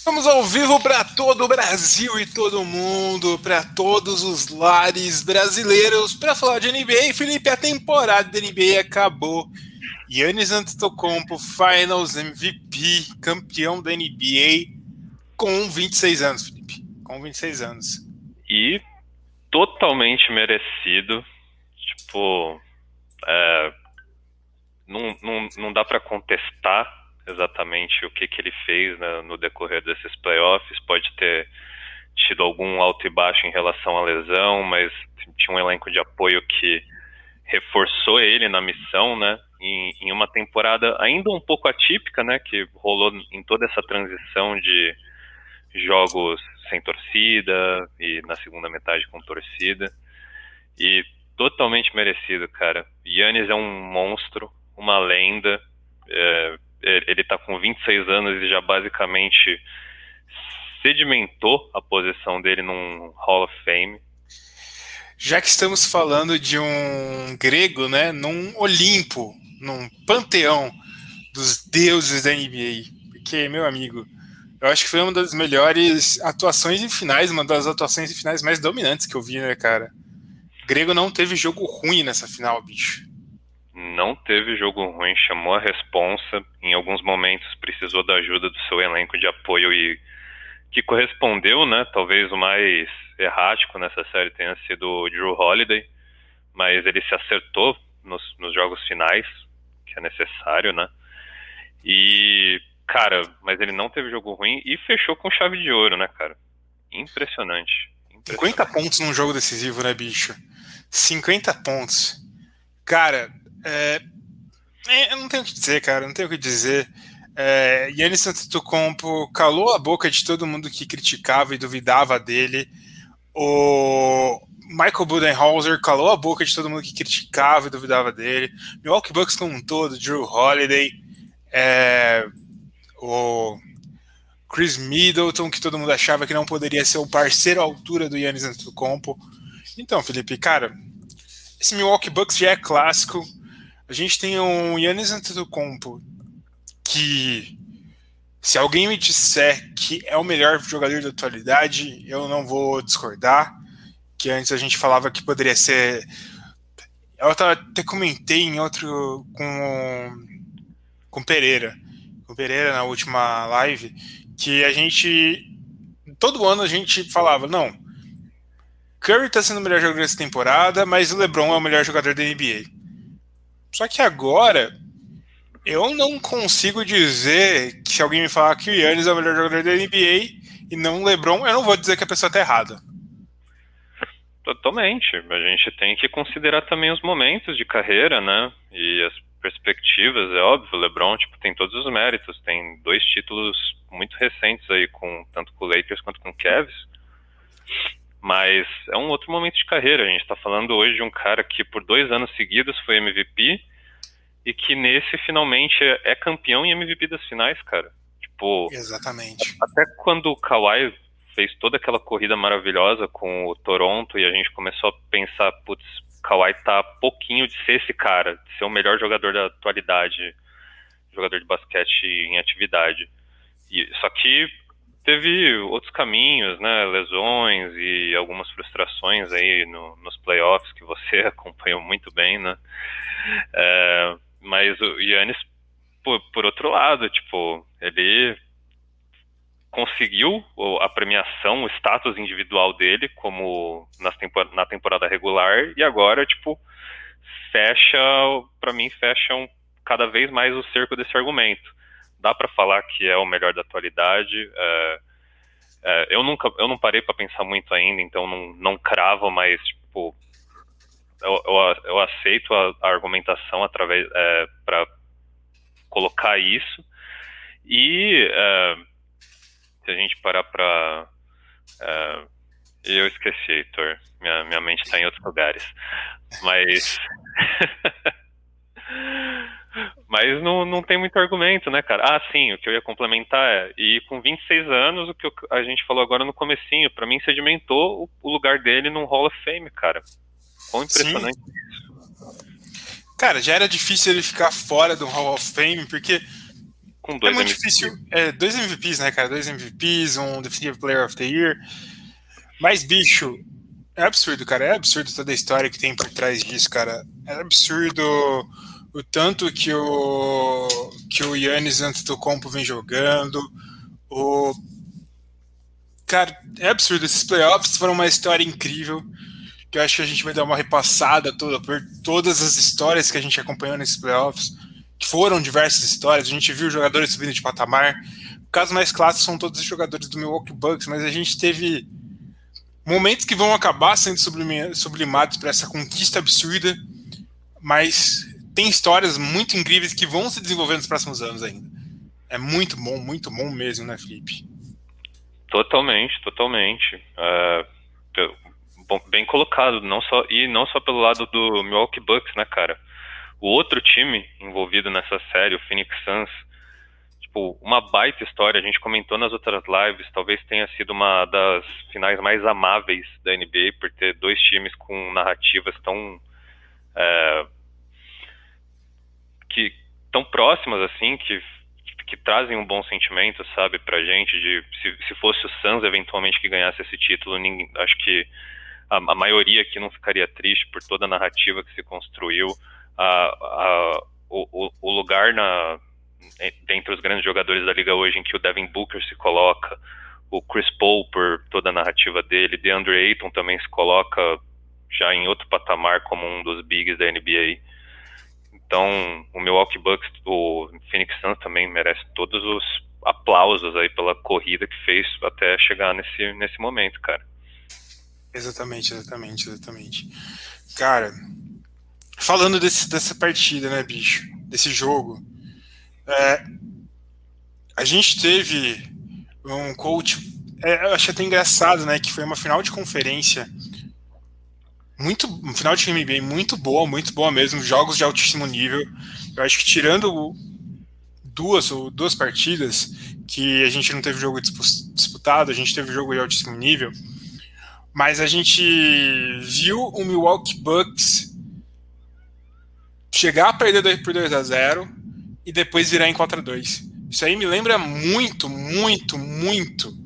Estamos ao vivo para todo o Brasil e todo mundo, para todos os lares brasileiros, para falar de NBA. Felipe, a temporada da NBA acabou. Yannis Antetokounmpo, Finals MVP, campeão da NBA, com 26 anos, Felipe. Com 26 anos. E totalmente merecido. Tipo, é, não, não, não dá para contestar exatamente o que, que ele fez né, no decorrer desses playoffs. Pode ter tido algum alto e baixo em relação à lesão, mas tinha um elenco de apoio que reforçou ele na missão, né? Em, em, uma temporada ainda um pouco atípica, né? Que rolou em toda essa transição de jogos sem torcida e na segunda metade com torcida. E totalmente merecido, cara. Yannis é um monstro, uma lenda. É, ele está com 26 anos e já basicamente sedimentou a posição dele num Hall of Fame. Já que estamos falando de um grego, né, num Olimpo, num panteão dos deuses da NBA, porque, meu amigo, eu acho que foi uma das melhores atuações em finais, uma das atuações em finais mais dominantes que eu vi, né, cara? O grego não teve jogo ruim nessa final, bicho não teve jogo ruim, chamou a responsa, em alguns momentos precisou da ajuda do seu elenco de apoio e que correspondeu, né? Talvez o mais errático nessa série tenha sido o Drew Holiday, mas ele se acertou nos, nos jogos finais, que é necessário, né? E, cara, mas ele não teve jogo ruim e fechou com chave de ouro, né, cara? Impressionante. impressionante. 50 pontos num jogo decisivo, né, bicho? 50 pontos. Cara, é, é, eu não tenho o que dizer, cara, não tenho o que dizer. É, Yannis Antetokounmpo calou a boca de todo mundo que criticava e duvidava dele. O Michael Budenholzer calou a boca de todo mundo que criticava e duvidava dele. Milwaukee Bucks como um todo, Drew Holiday, é, o Chris Middleton, que todo mundo achava que não poderia ser o parceiro à altura do Yannis Antetokounmpo. Então, Felipe, cara, esse Milwaukee Bucks já é clássico a gente tem um Yannis Antetokounmpo que se alguém me disser que é o melhor jogador da atualidade, eu não vou discordar. Que antes a gente falava que poderia ser. Eu até comentei em outro com com Pereira, com Pereira na última live, que a gente todo ano a gente falava não, Curry está sendo o melhor jogador dessa temporada, mas o LeBron é o melhor jogador da NBA. Só que agora eu não consigo dizer que se alguém me falar que o Yannis é o melhor jogador da NBA e não o LeBron, eu não vou dizer que a pessoa está errada. Totalmente. A gente tem que considerar também os momentos de carreira, né? E as perspectivas, é óbvio, o LeBron tipo, tem todos os méritos, tem dois títulos muito recentes aí, com tanto com o Lakers quanto com o Cavs. Mas é um outro momento de carreira. A gente está falando hoje de um cara que por dois anos seguidos foi MVP e que nesse finalmente é campeão e MVP das finais, cara. Tipo, exatamente. Até quando o Kawhi fez toda aquela corrida maravilhosa com o Toronto e a gente começou a pensar, putz, Kawhi tá pouquinho de ser esse cara, de ser o melhor jogador da atualidade, jogador de basquete em atividade. E, só que teve outros caminhos, né, lesões e algumas frustrações aí no, nos playoffs que você acompanhou muito bem, né, é, mas o Yannis, por, por outro lado, tipo, ele conseguiu a premiação, o status individual dele como nas tempor na temporada regular e agora, tipo, fecha, para mim, fecha um, cada vez mais o cerco desse argumento dá para falar que é o melhor da atualidade. É, é, eu nunca, eu não parei para pensar muito ainda, então não, não cravo, mas tipo, eu, eu, eu aceito a, a, argumentação através é, para colocar isso. E é, se a gente parar para é, eu esqueci, Heitor. Minha, minha mente está em outros lugares. Mas. Mas não, não tem muito argumento, né, cara? Ah, sim, o que eu ia complementar é, e com 26 anos, o que a gente falou agora no comecinho, para mim sedimentou o, lugar dele num Hall of Fame, cara. Quão impressionante sim. isso. Cara, já era difícil ele ficar fora do Hall of Fame, porque Com dois é muito MVPs. difícil. É, dois MVPs, né, cara? Dois MVPs, um Definitive Player of the Year. Mas, bicho, é absurdo, cara. É absurdo toda a história que tem por trás disso, cara. É absurdo o tanto que o que o Yannis Antetokounmpo vem jogando. O cara, é absurdo. Esses playoffs foram uma história incrível. Que eu acho que a gente vai dar uma repassada toda por todas as histórias que a gente acompanhou nesses playoffs que foram diversas histórias, a gente viu jogadores subindo de patamar. O caso mais clássico são todos os jogadores do Milwaukee Bucks, mas a gente teve momentos que vão acabar sendo sublimados para essa conquista absurda, mas tem histórias muito incríveis que vão se desenvolver nos próximos anos ainda. É muito bom, muito bom mesmo, né, Felipe? Totalmente, totalmente. É, bem colocado, não só e não só pelo lado do Milwaukee Bucks, né, cara? o outro time envolvido nessa série, o Phoenix Suns, tipo, uma baita história. A gente comentou nas outras lives, talvez tenha sido uma das finais mais amáveis da NBA por ter dois times com narrativas tão é, tão próximas assim, que que trazem um bom sentimento, sabe, pra gente, de se, se fosse o Suns eventualmente que ganhasse esse título, ninguém, acho que a, a maioria aqui não ficaria triste por toda a narrativa que se construiu a, a, o, o lugar na, dentre os grandes jogadores da liga hoje em que o Devin Booker se coloca, o Chris Paul por toda a narrativa dele, DeAndre Ayton também se coloca já em outro patamar como um dos bigs da NBA. Então, o Milwaukee Bucks, o Phoenix Suns também merece todos os aplausos aí pela corrida que fez até chegar nesse, nesse momento, cara. Exatamente, exatamente, exatamente. Cara, falando desse, dessa partida, né, bicho? Desse jogo. É, a gente teve um coach. É, eu acho até engraçado, né? Que foi uma final de conferência. Muito, um final de NBA muito boa, muito boa mesmo. Jogos de altíssimo nível. Eu acho que tirando duas ou duas partidas que a gente não teve jogo disputado, a gente teve jogo de altíssimo nível. Mas a gente viu o Milwaukee Bucks chegar a perder por 2 a 0 e depois virar em 4 a 2 Isso aí me lembra muito, muito, muito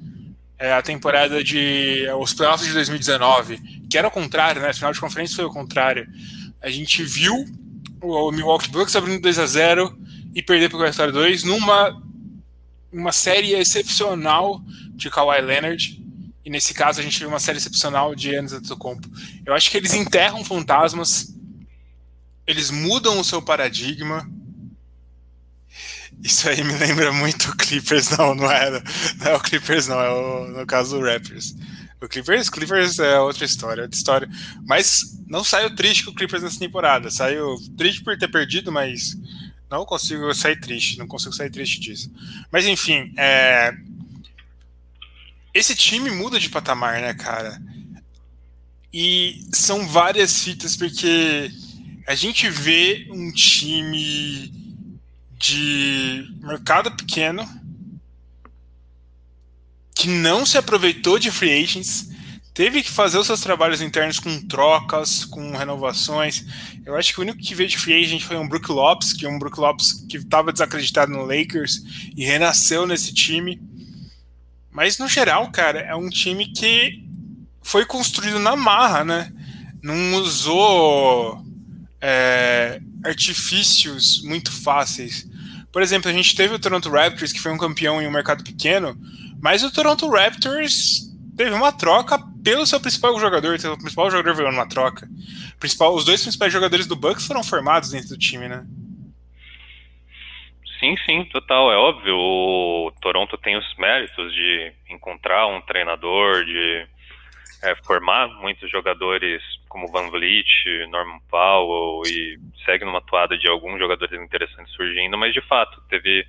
é, a temporada de. os playoffs de 2019, que era o contrário, né? A final de conferência foi o contrário. A gente viu o Milwaukee Bucks abrindo 2 a 0 e perder por 4 a 2 numa uma série excepcional de Kawhi Leonard. E nesse caso a gente viu uma série excepcional de Giannis Antetokounmpo. Eu acho que eles enterram fantasmas eles mudam o seu paradigma. Isso aí me lembra muito o Clippers, não, não era. Não é o Clippers, não, é o, no caso do Raptors. O Clippers, Clippers é outra história, outra história. Mas não saiu triste com o Clippers nessa temporada. Saiu triste por ter perdido, mas não consigo sair triste, não consigo sair triste disso. Mas enfim, é... esse time muda de patamar, né, cara? E são várias fitas, porque a gente vê um time de mercado pequeno que não se aproveitou de free agents, teve que fazer os seus trabalhos internos com trocas, com renovações. Eu acho que o único que veio de free agent foi um Brook Lopes, que é um Brook Lopes que estava desacreditado no Lakers e renasceu nesse time. Mas no geral, cara, é um time que foi construído na marra, né? Não usou é, artifícios muito fáceis. Por exemplo, a gente teve o Toronto Raptors, que foi um campeão em um mercado pequeno, mas o Toronto Raptors teve uma troca pelo seu principal jogador, o principal jogador veio numa troca. Principal, os dois principais jogadores do Bucks foram formados dentro do time, né? Sim, sim, total. É óbvio, o Toronto tem os méritos de encontrar um treinador, de é, formar muitos jogadores como Van Vliet, Norman Powell e segue numa toada de alguns jogadores interessantes surgindo, mas de fato teve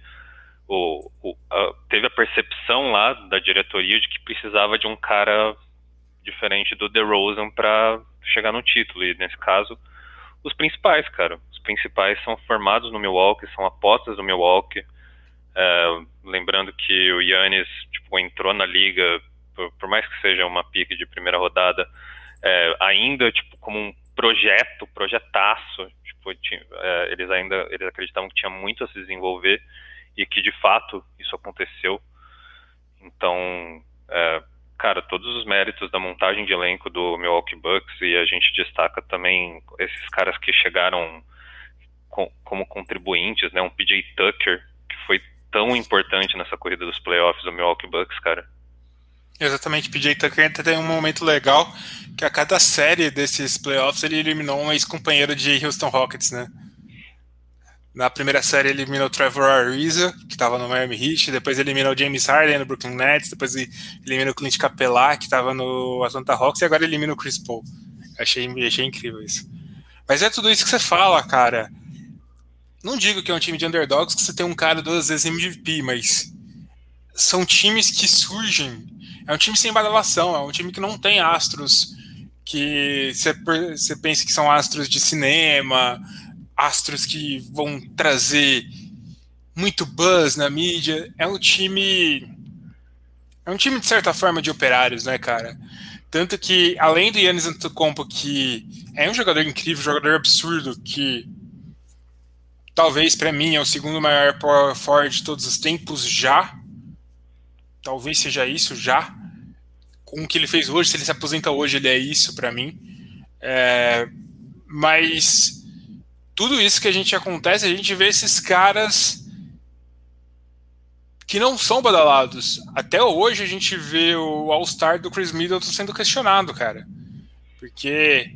o, o a, teve a percepção lá da diretoria de que precisava de um cara diferente do DeRozan para chegar no título. E nesse caso os principais, cara, os principais são formados no Milwaukee, são apostas do Milwaukee. É, lembrando que o Yannis tipo, entrou na liga por, por mais que seja uma pique de primeira rodada, é, ainda tipo como um projeto, projetaço, tipo, tinha, é, eles ainda eles acreditavam que tinha muito a se desenvolver e que de fato isso aconteceu. Então, é, cara, todos os méritos da montagem de elenco do Milwaukee Bucks e a gente destaca também esses caras que chegaram com, como contribuintes, né? Um PJ Tucker que foi tão importante nessa corrida dos playoffs do Milwaukee Bucks, cara. Exatamente, PJ Tucker tem um momento legal que a cada série desses playoffs ele eliminou um ex-companheiro de Houston Rockets, né? Na primeira série eliminou o Trevor Ariza, que estava no Miami Heat, depois eliminou o James Harden no Brooklyn Nets, depois eliminou o Clint Capela, que estava no Atlanta Hawks, e agora elimina o Chris Paul. Achei, achei incrível isso. Mas é tudo isso que você fala, cara. Não digo que é um time de underdogs que você tem um cara duas vezes MVP, mas são times que surgem é um time sem badalação, é um time que não tem astros que você pensa que são astros de cinema, astros que vão trazer muito buzz na mídia. É um time. É um time, de certa forma, de operários, né, cara? Tanto que, além do Yannis Antetokounmpo, que é um jogador incrível, jogador absurdo, que talvez para mim é o segundo maior power forward de todos os tempos já, talvez seja isso já. Com o que ele fez hoje, se ele se aposenta hoje, ele é isso para mim. É, mas tudo isso que a gente acontece, a gente vê esses caras que não são badalados. Até hoje a gente vê o All-Star do Chris Middleton sendo questionado, cara. Porque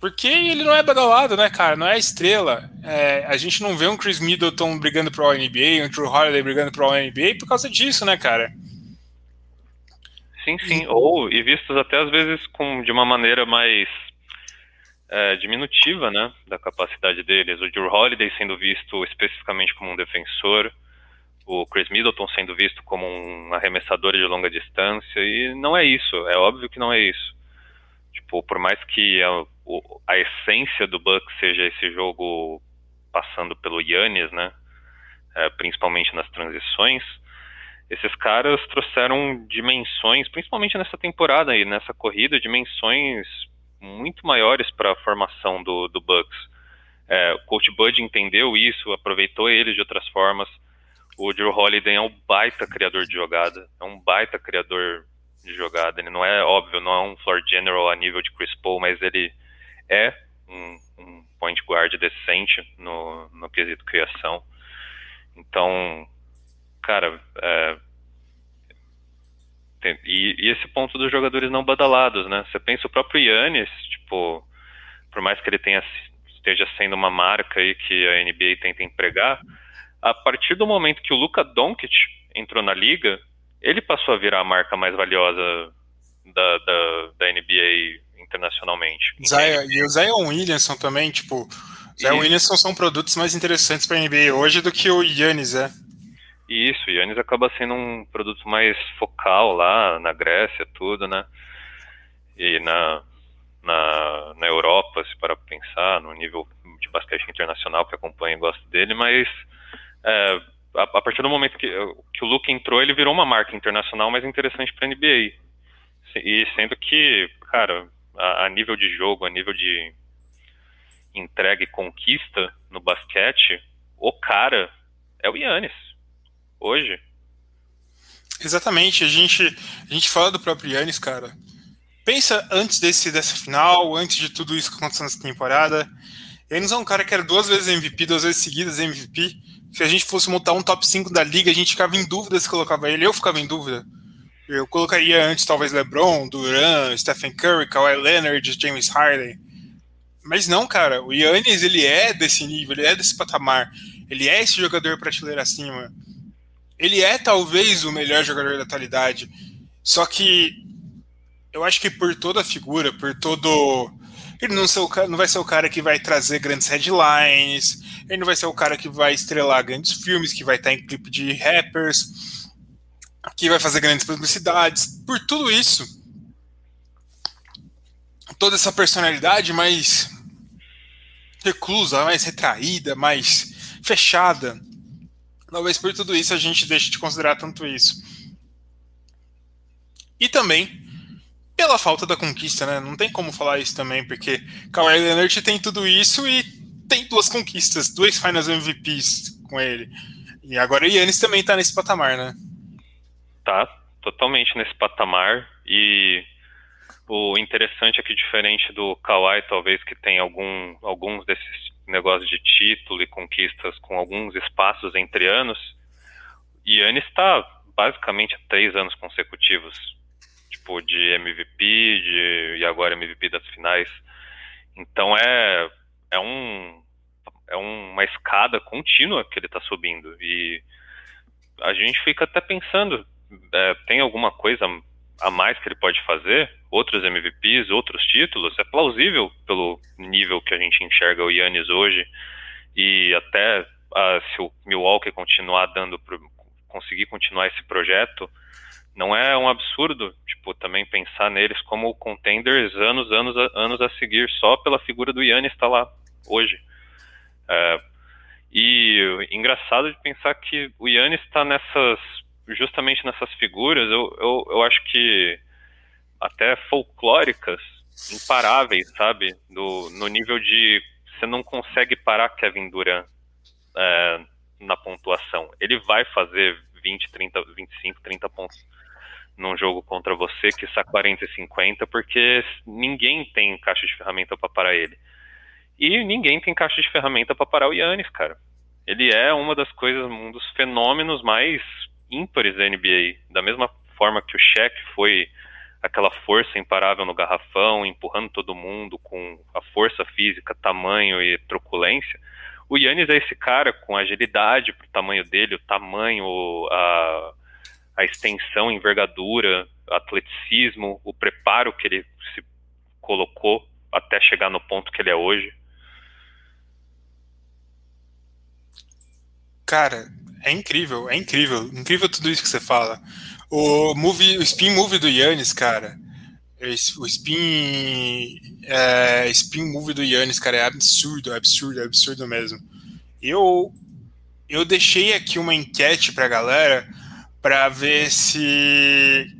porque ele não é badalado, né, cara? Não é estrela. É, a gente não vê um Chris Middleton brigando pro NBA, um Drew Holiday brigando pro NBA por causa disso, né, cara? Sim, sim. Ou, e vistos até às vezes com, de uma maneira mais é, diminutiva, né, da capacidade deles. O Drew Holiday sendo visto especificamente como um defensor, o Chris Middleton sendo visto como um arremessador de longa distância, e não é isso. É óbvio que não é isso. Tipo, por mais que a, a essência do Bucks seja esse jogo passando pelo Yannis, né? É, principalmente nas transições, esses caras trouxeram dimensões, principalmente nessa temporada e nessa corrida, dimensões muito maiores para a formação do, do Bucks. É, o Coach Bud entendeu isso, aproveitou ele de outras formas. O Drew Holiday é um baita criador de jogada, é um baita criador de jogada. Ele não é óbvio, não é um floor general a nível de Chris Paul, mas ele é um, um point guard decente no, no quesito criação. Então, cara, é, tem, e, e, esse ponto dos jogadores não badalados, né? Você pensa o próprio Yannis, tipo, por mais que ele tenha esteja sendo uma marca aí que a NBA tenta empregar, a partir do momento que o Luka Doncic entrou na liga, ele passou a virar a marca mais valiosa da, da, da NBA internacionalmente. Zion, e o Zion Williamson também, tipo, Zion Williamson são produtos mais interessantes para a NBA hoje do que o Yannis é. Isso, Yannis acaba sendo um produto mais focal lá na Grécia, tudo, né? E na, na, na Europa, se para pensar, no nível de basquete internacional que acompanha e gosta dele, mas é, a, a, partir do momento que, que o Luke entrou, ele virou uma marca internacional mais interessante para a NBA. E sendo que, cara, a, a, nível de jogo, a nível de entrega e conquista no basquete, o cara é o Yannis. Hoje. Exatamente. A gente, a gente fala do próprio Yannis, cara. Pensa antes desse, dessa final, antes de tudo isso que aconteceu nessa temporada. Yannis é um cara que era duas vezes MVP, duas vezes seguidas MVP se a gente fosse montar um top 5 da liga, a gente ficava em dúvida se colocava ele. Eu ficava em dúvida. Eu colocaria antes talvez LeBron, Duran, Stephen Curry, Kawhi Leonard, James Harden. Mas não, cara. O Yannis, ele é desse nível, ele é desse patamar. Ele é esse jogador prateleira acima. Ele é talvez o melhor jogador da atualidade. Só que eu acho que por toda a figura, por todo ele não, ser o, não vai ser o cara que vai trazer grandes headlines, ele não vai ser o cara que vai estrelar grandes filmes, que vai estar em clipe de rappers, que vai fazer grandes publicidades. Por tudo isso, toda essa personalidade mais reclusa, mais retraída, mais fechada. Talvez por tudo isso a gente deixe de considerar tanto isso. E também pela falta da conquista, né? Não tem como falar isso também, porque Kawhi Leonard tem tudo isso e tem duas conquistas, dois Finals MVPs com ele. E agora o Yannis também tá nesse patamar, né? Tá, totalmente nesse patamar. E o interessante é que, diferente do Kawhi, talvez, que tem algum, alguns desses negócios de título e conquistas com alguns espaços entre anos, Yannis está basicamente há três anos consecutivos, tipo, de MVP de, e agora MVP das finais. Então é, é, um, é uma escada contínua que ele está subindo. E a gente fica até pensando, é, tem alguma coisa a mais que ele pode fazer? Outros MVPs, outros títulos? É plausível pelo nível que a gente enxerga o Yannis hoje e até uh, se o Milwaukee continuar dando, pro, conseguir continuar esse projeto, não é um absurdo, tipo, também pensar neles como contenders anos, anos, anos a seguir só pela figura do Yannis estar tá lá hoje. É, e engraçado de pensar que o Yannis está nessas justamente nessas figuras, eu, eu, eu acho que até folclóricas, imparáveis, sabe? Do, no nível de você não consegue parar Kevin Durant é, na pontuação. Ele vai fazer 20, 30, 25, 30 pontos num jogo contra você, que está 40 e 50, porque ninguém tem caixa de ferramenta para parar ele. E ninguém tem caixa de ferramenta para parar o Yannis, cara. Ele é uma das coisas, um dos fenômenos mais ímpares da NBA, da mesma forma que o Shaq foi aquela força imparável no garrafão, empurrando todo mundo com a força física, tamanho e truculência. O Yannis é esse cara com agilidade pro tamanho dele, o tamanho, a, a extensão, envergadura, atleticismo, o preparo que ele se colocou até chegar no ponto que ele é hoje. Cara, é incrível, é incrível. Incrível tudo isso que você fala. O, movie, o spin move do Yannis, cara. O spin, é, spin move do Yannis, cara, é absurdo, absurdo, absurdo mesmo. Eu, eu deixei aqui uma enquete pra galera para ver se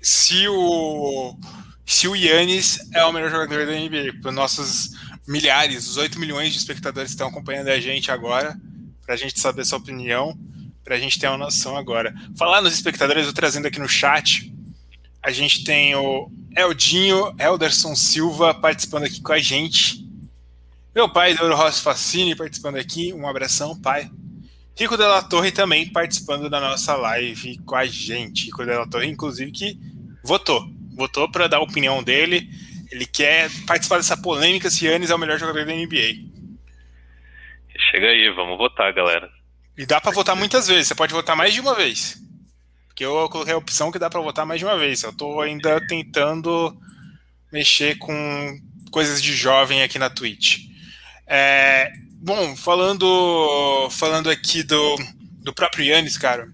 se o se o Yannis é o melhor jogador da NBA. Para nossos milhares, os 8 milhões de espectadores que estão acompanhando a gente agora para a gente saber sua opinião, para a gente ter uma noção agora. Falar nos espectadores, eu trazendo aqui no chat, a gente tem o Eldinho Elderson Silva participando aqui com a gente. Meu pai, Douro Rossi Facini, participando aqui. Um abração, pai. Rico Della Torre também participando da nossa live com a gente. Rico Della Torre, inclusive, que votou. Votou para dar a opinião dele. Ele quer participar dessa polêmica se Yannis é o melhor jogador da NBA. Chega aí, vamos votar, galera. E dá para votar muitas vezes, você pode votar mais de uma vez. Porque eu coloquei a opção que dá para votar mais de uma vez. Eu tô ainda tentando mexer com coisas de jovem aqui na Twitch. É, bom, falando falando aqui do, do próprio Yannis, cara.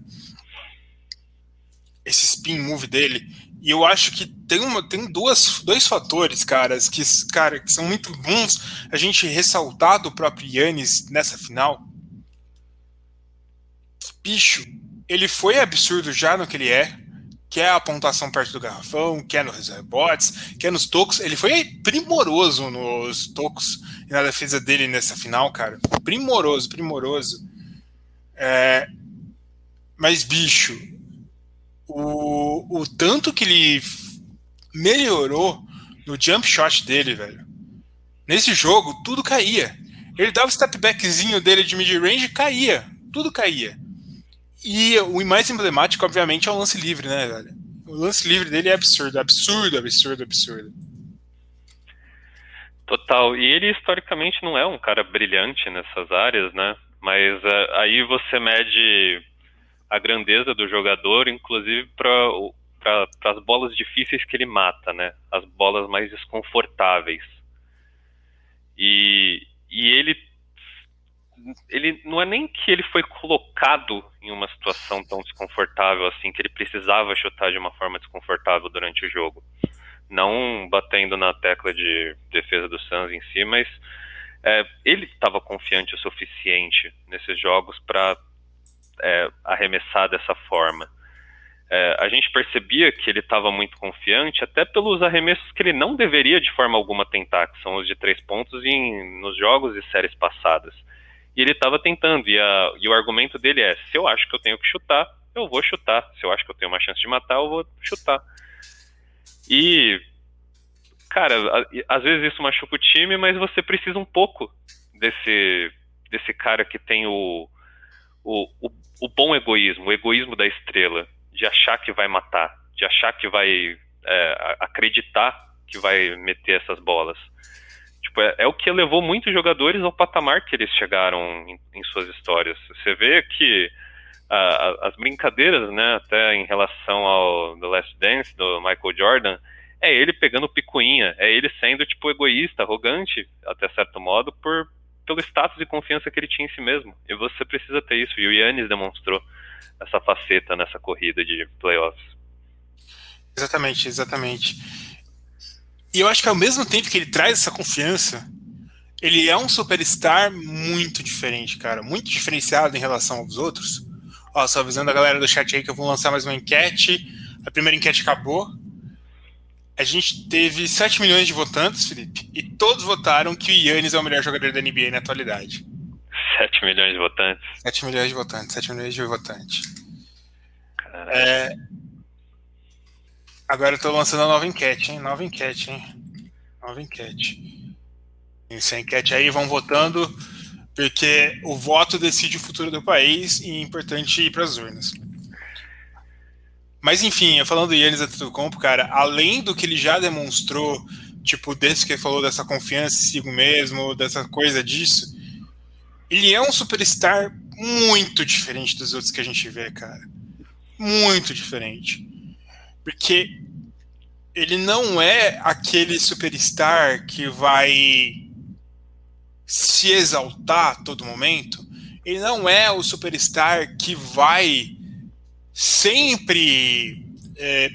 Esse spin move dele, e eu acho que tem, uma, tem duas, dois fatores, caras, que, cara, que são muito bons a gente ressaltar do próprio Yannis nessa final. Bicho, ele foi absurdo já no que ele é, que é a pontuação perto do garrafão, que é nos rebotes, que é nos tocos. Ele foi primoroso nos tocos e na defesa dele nessa final, cara. Primoroso, primoroso. É, mas, bicho, o, o tanto que ele melhorou no jump shot dele, velho. Nesse jogo, tudo caía. Ele dava o step backzinho dele de mid-range caía. Tudo caía. E o mais emblemático, obviamente, é o lance livre, né, velho? O lance livre dele é absurdo, absurdo, absurdo, absurdo. Total. E ele, historicamente, não é um cara brilhante nessas áreas, né? Mas uh, aí você mede a grandeza do jogador, inclusive para as bolas difíceis que ele mata, né? As bolas mais desconfortáveis. E, e ele ele não é nem que ele foi colocado em uma situação tão desconfortável assim que ele precisava chutar de uma forma desconfortável durante o jogo. Não batendo na tecla de defesa do Suns em si, mas é, ele estava confiante o suficiente nesses jogos para é, arremessar dessa forma. É, a gente percebia que ele estava muito confiante, até pelos arremessos que ele não deveria de forma alguma tentar, que são os de três pontos em, nos jogos e séries passadas. E ele estava tentando, e, a, e o argumento dele é: se eu acho que eu tenho que chutar, eu vou chutar. Se eu acho que eu tenho uma chance de matar, eu vou chutar. E, cara, a, às vezes isso machuca o time, mas você precisa um pouco desse, desse cara que tem o, o, o, o bom egoísmo, o egoísmo da estrela, de achar que vai matar, de achar que vai é, acreditar que vai meter essas bolas. Tipo, é, é, o que levou muitos jogadores ao patamar que eles chegaram em, em suas histórias. Você vê que as brincadeiras, né, até em relação ao The Last Dance do Michael Jordan, é ele pegando picuinha, é ele sendo tipo egoísta, arrogante, até certo modo, por pelo status e confiança que ele tinha em si mesmo. E você precisa ter isso. E o Yannis demonstrou essa faceta nessa corrida de playoffs. Exatamente, exatamente. E eu acho que ao mesmo tempo que ele traz essa confiança, ele é um superstar muito diferente, cara. Muito diferenciado em relação aos outros. Ó, só avisando a galera do chat aí que eu vou lançar mais uma enquete. A primeira enquete acabou. A gente teve 7 milhões de votantes, Felipe, e todos votaram que o Yannis é o melhor jogador da NBA na atualidade. 7 milhões de votantes? 7 milhões de votantes, 7 milhões de votantes. É, Agora eu tô lançando a nova enquete, hein? Nova enquete, hein? Nova enquete. Essa enquete aí, vão votando, porque o voto decide o futuro do país e é importante ir para as urnas. Mas enfim, falando do Yannis Antetokounmpo, cara, além do que ele já demonstrou, tipo, desde que ele falou dessa confiança em si mesmo, dessa coisa disso, ele é um superstar muito diferente dos outros que a gente vê, cara. Muito diferente. Porque ele não é aquele superstar que vai se exaltar a todo momento. Ele não é o superstar que vai sempre é,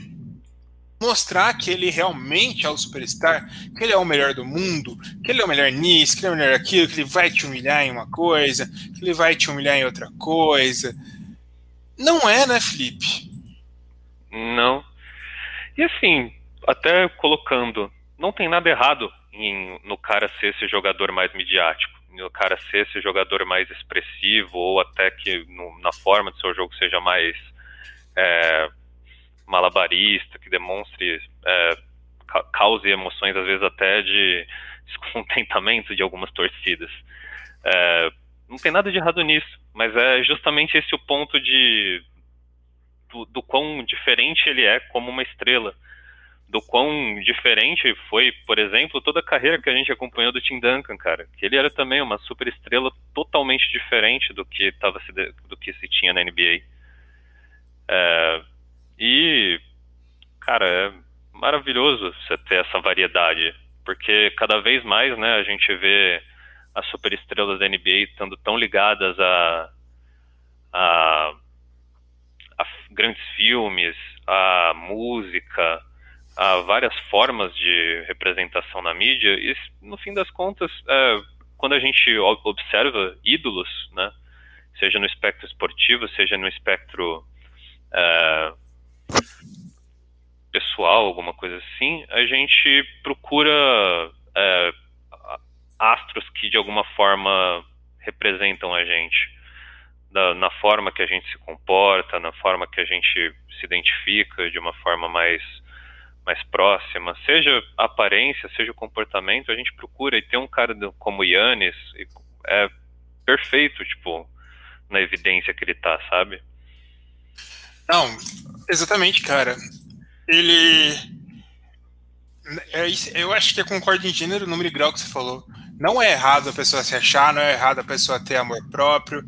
mostrar que ele realmente é o superstar, que ele é o melhor do mundo, que ele é o melhor nisso, que ele é o melhor aquilo, que ele vai te humilhar em uma coisa, que ele vai te humilhar em outra coisa. Não é, né, Felipe? Não. E assim, até colocando, não tem nada errado em, no cara ser esse jogador mais midiático, no cara ser esse jogador mais expressivo, ou até que no, na forma do seu jogo seja mais é, malabarista, que demonstre, é, cause emoções, às vezes até de descontentamento de algumas torcidas. É, não tem nada de errado nisso, mas é justamente esse o ponto de do, do quão diferente ele é como uma estrela do quão diferente foi, por exemplo, toda a carreira que a gente acompanhou do Tim Duncan, cara. Que ele era também uma super estrela totalmente diferente do que, tava se, do que se tinha na NBA. É, e, cara, é maravilhoso você ter essa variedade, porque cada vez mais, né, a gente vê as super estrelas da NBA estando tão ligadas a, a grandes filmes, a música, há várias formas de representação na mídia. E no fim das contas é, quando a gente observa ídolos né seja no espectro esportivo seja no espectro é, pessoal alguma coisa assim a gente procura é, astros que de alguma forma representam a gente da, na forma que a gente se comporta na forma que a gente se identifica de uma forma mais mais próxima, seja aparência, seja comportamento, a gente procura e ter um cara como Yannis é perfeito, tipo, na evidência que ele tá, sabe? Não, exatamente, cara. Ele. É, eu acho que eu concordo em gênero, número e grau que você falou. Não é errado a pessoa se achar, não é errado a pessoa ter amor próprio,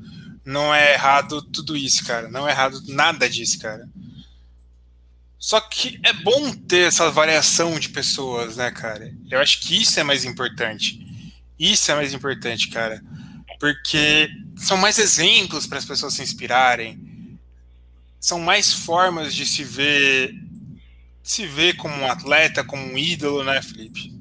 não é errado tudo isso, cara. Não é errado nada disso, cara. Só que é bom ter essa variação de pessoas, né, cara? Eu acho que isso é mais importante. Isso é mais importante, cara. Porque são mais exemplos para as pessoas se inspirarem. São mais formas de se ver se ver como um atleta, como um ídolo, né, Felipe?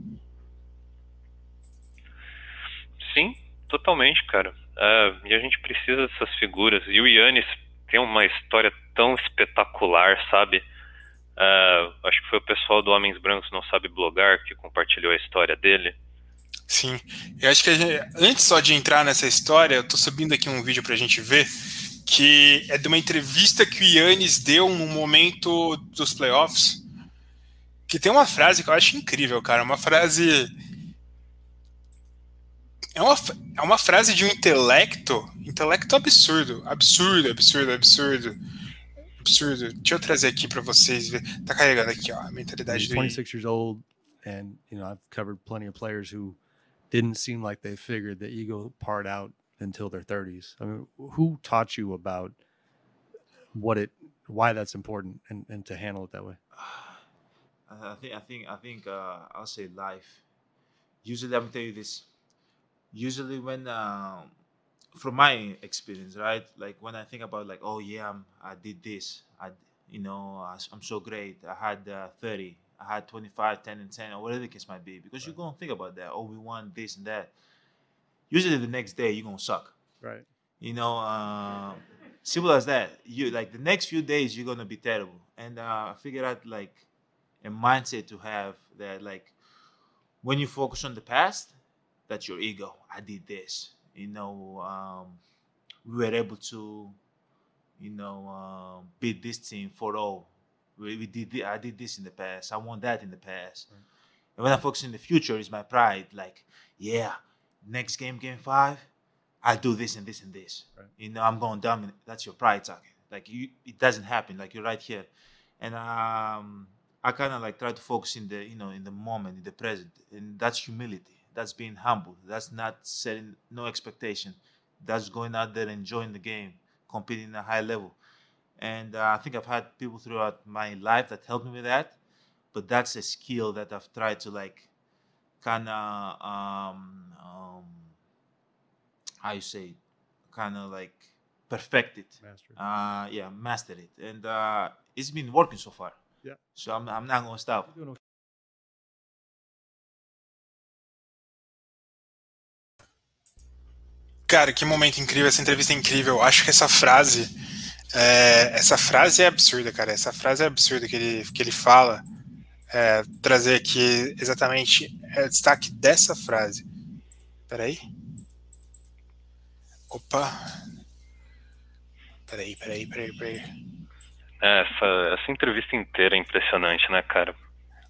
Sim, totalmente, cara. Uh, e a gente precisa dessas figuras. E o Yannis tem uma história tão espetacular, sabe? Uh, acho que foi o pessoal do Homens Brancos Não Sabe Blogar que compartilhou a história dele. Sim, eu acho que gente, antes só de entrar nessa história, eu tô subindo aqui um vídeo pra gente ver, que é de uma entrevista que o Yannis deu no momento dos playoffs, que tem uma frase que eu acho incrível, cara, uma frase é uma, é uma frase de um intelecto, intelecto absurdo, absurdo, absurdo, absurdo, absurdo. Deixa eu trazer aqui para vocês ver. Tá carregando aqui, ó, a mentalidade do 26 years old and you know, I've covered plenty of players who didn't seem like they figured the ego part out until their 30s. I mean, who taught you about what it why that's important and, and to handle it that way? I think I think I think uh, I'll say life. Usually, let me tell you this usually when uh, from my experience right like when i think about like oh yeah I'm, i did this i you know i'm so great i had uh, 30 i had 25 10 and 10 or whatever the case might be because right. you're gonna think about that oh we won this and that. Usually the next day you're gonna suck. Right. You know uh, simple as that. You like the next few days you're gonna be terrible. And uh, i figured out like a mindset to have that like when you focus on the past that's your ego. I did this. You know, um, we were able to, you know, um, beat this team for all. We, we did. I did this in the past. I won that in the past. Right. And when I focus in the future, is my pride. Like, yeah, next game, game five, I do this and this and this. Right. You know, I'm going dominate. That's your pride talking. Like you, it doesn't happen. Like you're right here, and um, I kind of like try to focus in the, you know, in the moment, in the present, and that's humility that's being humble. That's not setting no expectation. That's going out there enjoying the game, competing at a high level. And uh, I think I've had people throughout my life that helped me with that. But that's a skill that I've tried to like, kind of, um, um, how you say, kind of like perfect it. Master. Uh, yeah, master it, and uh, it's been working so far. Yeah. So I'm, I'm not gonna stop. Cara, que momento incrível, essa entrevista é incrível. Acho que essa frase, é, essa frase é absurda, cara. Essa frase é absurda que ele, que ele fala. É, trazer aqui exatamente é, o destaque dessa frase. Peraí. Opa. Peraí, peraí, peraí, peraí. É, essa, essa entrevista inteira é impressionante, né, cara?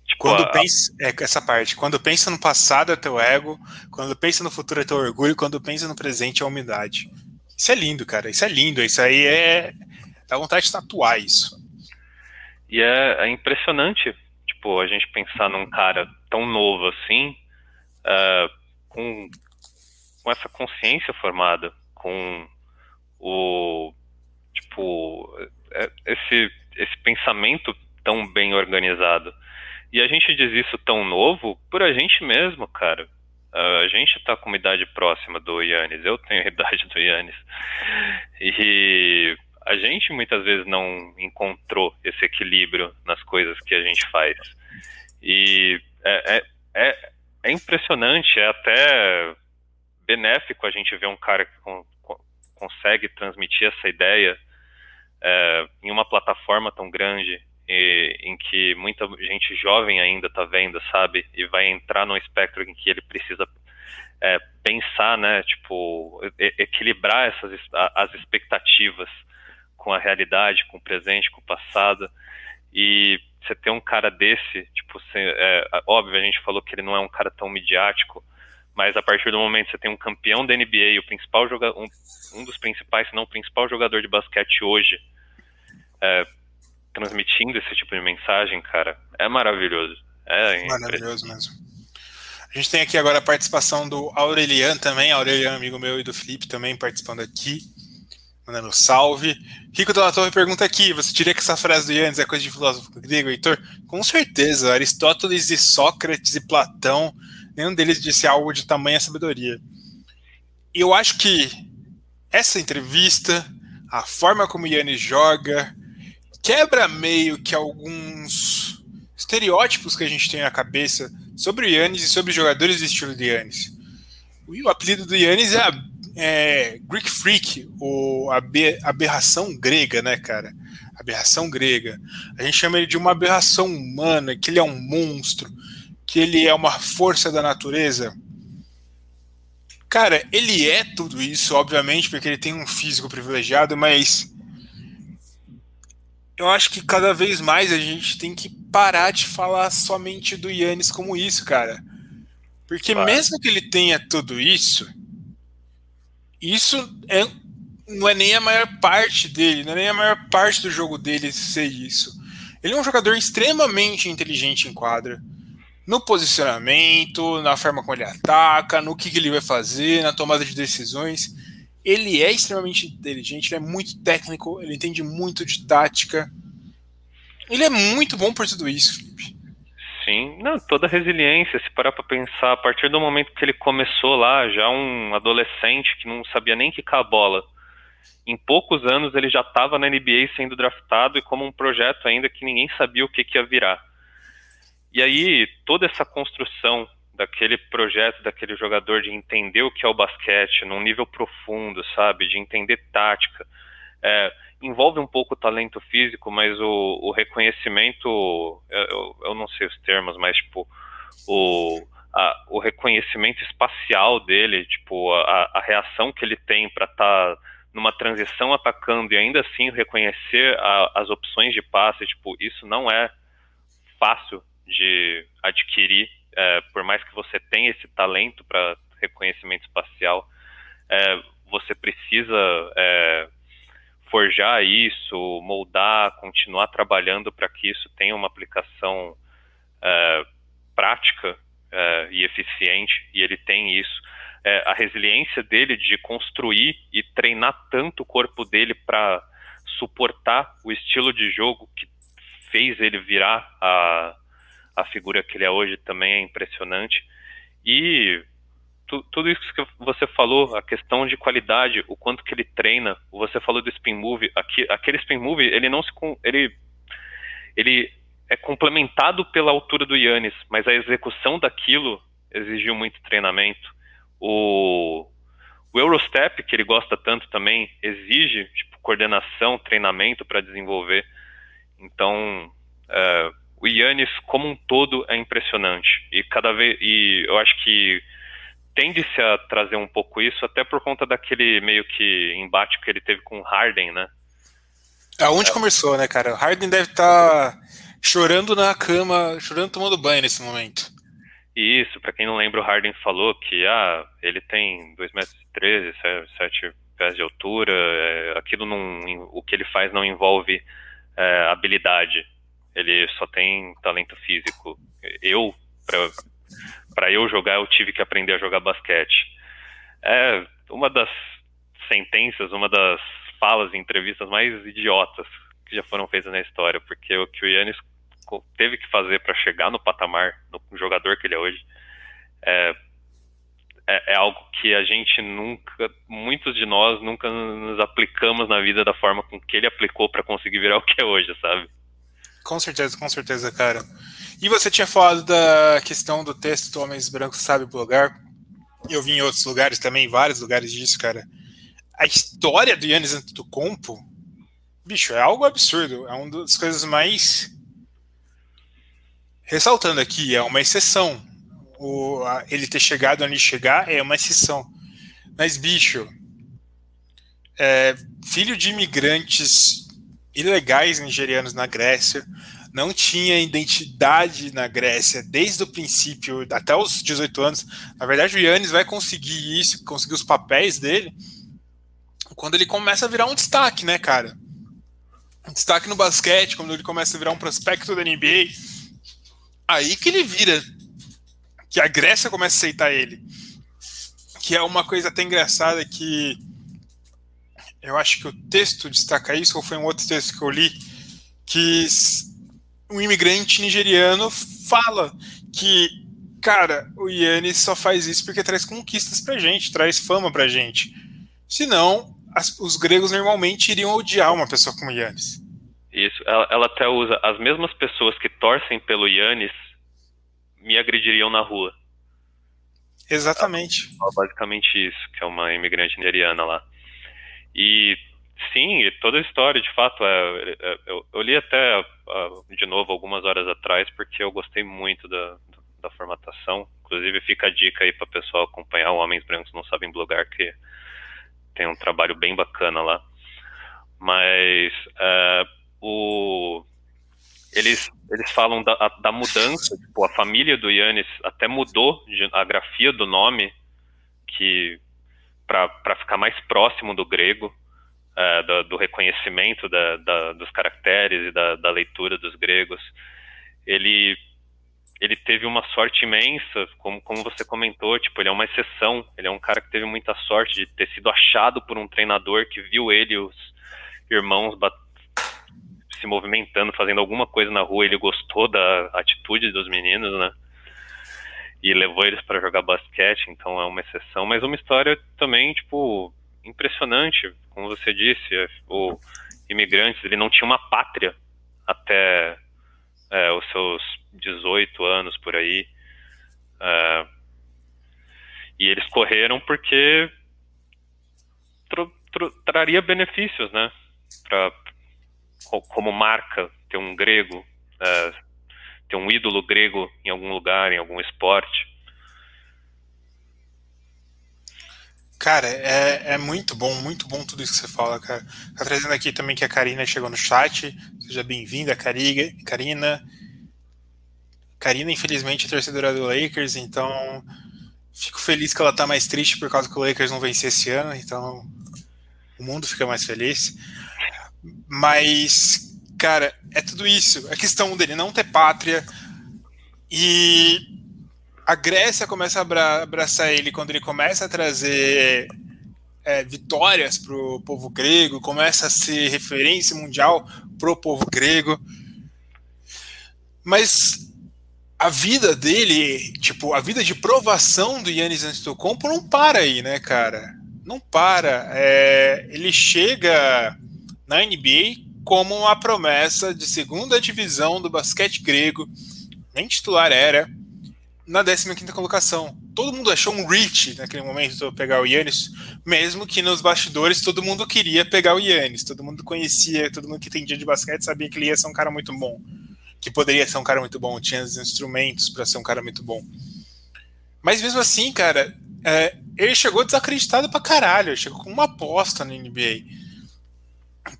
Tipo, quando a... pensa, é essa parte, quando pensa no passado é teu ego, quando pensa no futuro é teu orgulho, quando pensa no presente é a humildade. Isso é lindo, cara. Isso é lindo. Isso aí é dá vontade de tatuar isso. E é, é impressionante, tipo, a gente pensar num cara tão novo assim, uh, com, com essa consciência formada, com o tipo é, esse esse pensamento tão bem organizado. E a gente diz isso tão novo por a gente mesmo, cara. A gente tá com uma idade próxima do Yannis, eu tenho a idade do Yannis. E a gente muitas vezes não encontrou esse equilíbrio nas coisas que a gente faz. E é, é, é, é impressionante, é até benéfico a gente ver um cara que con consegue transmitir essa ideia é, em uma plataforma tão grande e, em que muita gente jovem ainda está vendo, sabe? E vai entrar num espectro em que ele precisa é, pensar, né? Tipo, e, equilibrar essas as expectativas com a realidade, com o presente, com o passado. E você ter um cara desse, tipo, é, óbvio, a gente falou que ele não é um cara tão midiático, mas a partir do momento que você tem um campeão da NBA, o principal jogador, um, um dos principais, se não o principal jogador de basquete hoje, é, transmitindo esse tipo de mensagem, cara, é maravilhoso. É maravilhoso mesmo. A gente tem aqui agora a participação do Aurelian também, Aurelian, amigo meu, e do Felipe também participando aqui, mandando salve. Rico da Torre pergunta aqui: você diria que essa frase do Yannis é coisa de filósofo grego, Heitor? Com certeza, Aristóteles e Sócrates e Platão, nenhum deles disse algo de tamanha sabedoria. Eu acho que essa entrevista, a forma como o Yannis joga, quebra meio que alguns estereótipos que a gente tem na cabeça sobre o Yannis e sobre os jogadores do estilo de Yannis. O apelido do Yannis é, é Greek Freak, ou aberração grega, né, cara? Aberração grega. A gente chama ele de uma aberração humana, que ele é um monstro, que ele é uma força da natureza. Cara, ele é tudo isso, obviamente, porque ele tem um físico privilegiado, mas eu acho que cada vez mais a gente tem que parar de falar somente do Yannis como isso, cara. Porque claro. mesmo que ele tenha tudo isso, isso é, não é nem a maior parte dele, não é nem a maior parte do jogo dele ser isso. Ele é um jogador extremamente inteligente em quadra. No posicionamento, na forma como ele ataca, no que, que ele vai fazer, na tomada de decisões. Ele é extremamente inteligente, ele é muito técnico, ele entende muito de tática. Ele é muito bom por tudo isso, Felipe. Sim, não, toda resiliência, se parar para pensar, a partir do momento que ele começou lá, já um adolescente que não sabia nem quicar a bola, em poucos anos ele já estava na NBA sendo draftado e como um projeto ainda que ninguém sabia o que, que ia virar. E aí, toda essa construção daquele projeto, daquele jogador de entender o que é o basquete num nível profundo, sabe? De entender tática. É, envolve um pouco o talento físico, mas o, o reconhecimento, eu, eu, não sei os termos, mas tipo, o, a, o reconhecimento espacial dele, tipo, a, a reação que ele tem para estar tá numa transição atacando e ainda assim reconhecer a, as opções de passe, tipo, isso não é fácil de adquirir, é, por mais que você tenha esse talento para reconhecimento espacial, é, você precisa é, forjar isso, moldar, continuar trabalhando para que isso tenha uma aplicação é, prática é, e eficiente, e ele tem isso. É, a resiliência dele de construir e treinar tanto o corpo dele para suportar o estilo de jogo que fez ele virar a, a figura que ele é hoje também é impressionante. E tu, tudo isso que você falou, a questão de qualidade, o quanto que ele treina, você falou do spin move, aqui, aquele spin move, ele não se ele ele é complementado pela altura do Yannis, mas a execução daquilo exigiu muito treinamento. O, o Eurostep, que ele gosta tanto também, exige tipo, coordenação, treinamento para desenvolver. Então, é, o Yannis como um todo é impressionante. E cada vez e eu acho que tende-se a trazer um pouco isso até por conta daquele meio que embate que ele teve com o Harden, né? Aonde é. começou, né, cara? O Harden deve estar tá chorando na cama, chorando tomando banho nesse momento. Isso, para quem não lembra, o Harden falou que ah, ele tem 2 metros e 13, 7 pés de altura, é, aquilo não, o que ele faz não envolve é, habilidade, ele só tem talento físico. Eu, para eu jogar, eu tive que aprender a jogar basquete. É uma das sentenças, uma das falas em entrevistas mais idiotas que já foram feitas na história, porque o que o Yannis teve que fazer para chegar no patamar, no jogador que ele é hoje, é, é, é, algo que a gente nunca, muitos de nós nunca nos aplicamos na vida da forma com que ele aplicou para conseguir virar o que é hoje, sabe? Com certeza, com certeza, cara. E você tinha falado da questão do texto do Homens Brancos Sabe Blogar. Eu vi em outros lugares também, vários lugares disso, cara. A história do Yannis Antetokounmpo, bicho, é algo absurdo. É uma das coisas mais ressaltando aqui, é uma exceção. O, a, ele ter chegado onde chegar é uma exceção. Mas, bicho, é, filho de imigrantes ilegais nigerianos na Grécia, não tinha identidade na Grécia desde o princípio, até os 18 anos. Na verdade, o Yannis vai conseguir isso, conseguir os papéis dele, quando ele começa a virar um destaque, né, cara? Um destaque no basquete, quando ele começa a virar um prospecto da NBA. Aí que ele vira. Que a Grécia começa a aceitar ele. Que é uma coisa até engraçada que eu acho que o texto destaca isso, ou foi um outro texto que eu li, que um imigrante nigeriano fala que, cara, o Yannis só faz isso porque traz conquistas pra gente, traz fama pra gente. Senão, as, os gregos normalmente iriam odiar uma pessoa como Yannis. Isso, ela, ela até usa as mesmas pessoas que torcem pelo Yannis me agrediriam na rua. Exatamente. basicamente isso, que é uma imigrante nigeriana lá. E sim, toda a história, de fato, é, é, eu, eu, li até uh, de novo algumas horas atrás, porque eu gostei muito da, da formatação. Inclusive, fica a dica aí para o pessoal acompanhar o Homens Brancos Não Sabem Blogar, que tem um trabalho bem bacana lá. Mas uh, o, eles, eles falam da, da mudança, tipo, a família do Yannis até mudou a grafia do nome que para ficar mais próximo do grego, uh, do, do, reconhecimento da, da, dos caracteres e da, da, leitura dos gregos. Ele ele teve uma sorte imensa, como, como você comentou, tipo, ele é uma exceção, ele é um cara que teve muita sorte de ter sido achado por um treinador que viu ele os irmãos se movimentando, fazendo alguma coisa na rua, ele gostou da atitude dos meninos, né? E levou eles para jogar basquete, então é uma exceção, mas uma história também, tipo, impressionante, como você disse, é, o imigrantes, ele não tinha uma pátria até é, os seus 18 anos por aí. É, e eles correram porque traria benefícios, né? Pra, como marca, ter um grego, é, ter um ídolo grego em algum lugar, em algum esporte. Cara, é, é muito bom, muito bom tudo isso que você fala, cara. Tá trazendo aqui também que a Karina chegou no chat. Seja bem-vinda, Karina. Karina, infelizmente, é torcedora do Lakers, então fico feliz que ela tá mais triste por causa que o Lakers não venceu esse ano, então o mundo fica mais feliz. Mas, cara, é tudo isso. A questão dele não ter pátria e a Grécia começa a abraçar ele quando ele começa a trazer é, vitórias para o povo grego, começa a ser referência mundial para o povo grego. Mas a vida dele, tipo, a vida de provação do Yannis Antetokounmpo não para aí, né, cara? Não para. É, ele chega na NBA como uma promessa de segunda divisão do basquete grego, nem titular era, na 15ª colocação. Todo mundo achou um reach naquele momento pegar o Yannis, mesmo que nos bastidores todo mundo queria pegar o Yannis, todo mundo conhecia, todo mundo que entendia de basquete sabia que ele ia ser um cara muito bom, que poderia ser um cara muito bom, tinha os instrumentos para ser um cara muito bom. Mas mesmo assim, cara, é, ele chegou desacreditado pra caralho, chegou com uma aposta na NBA.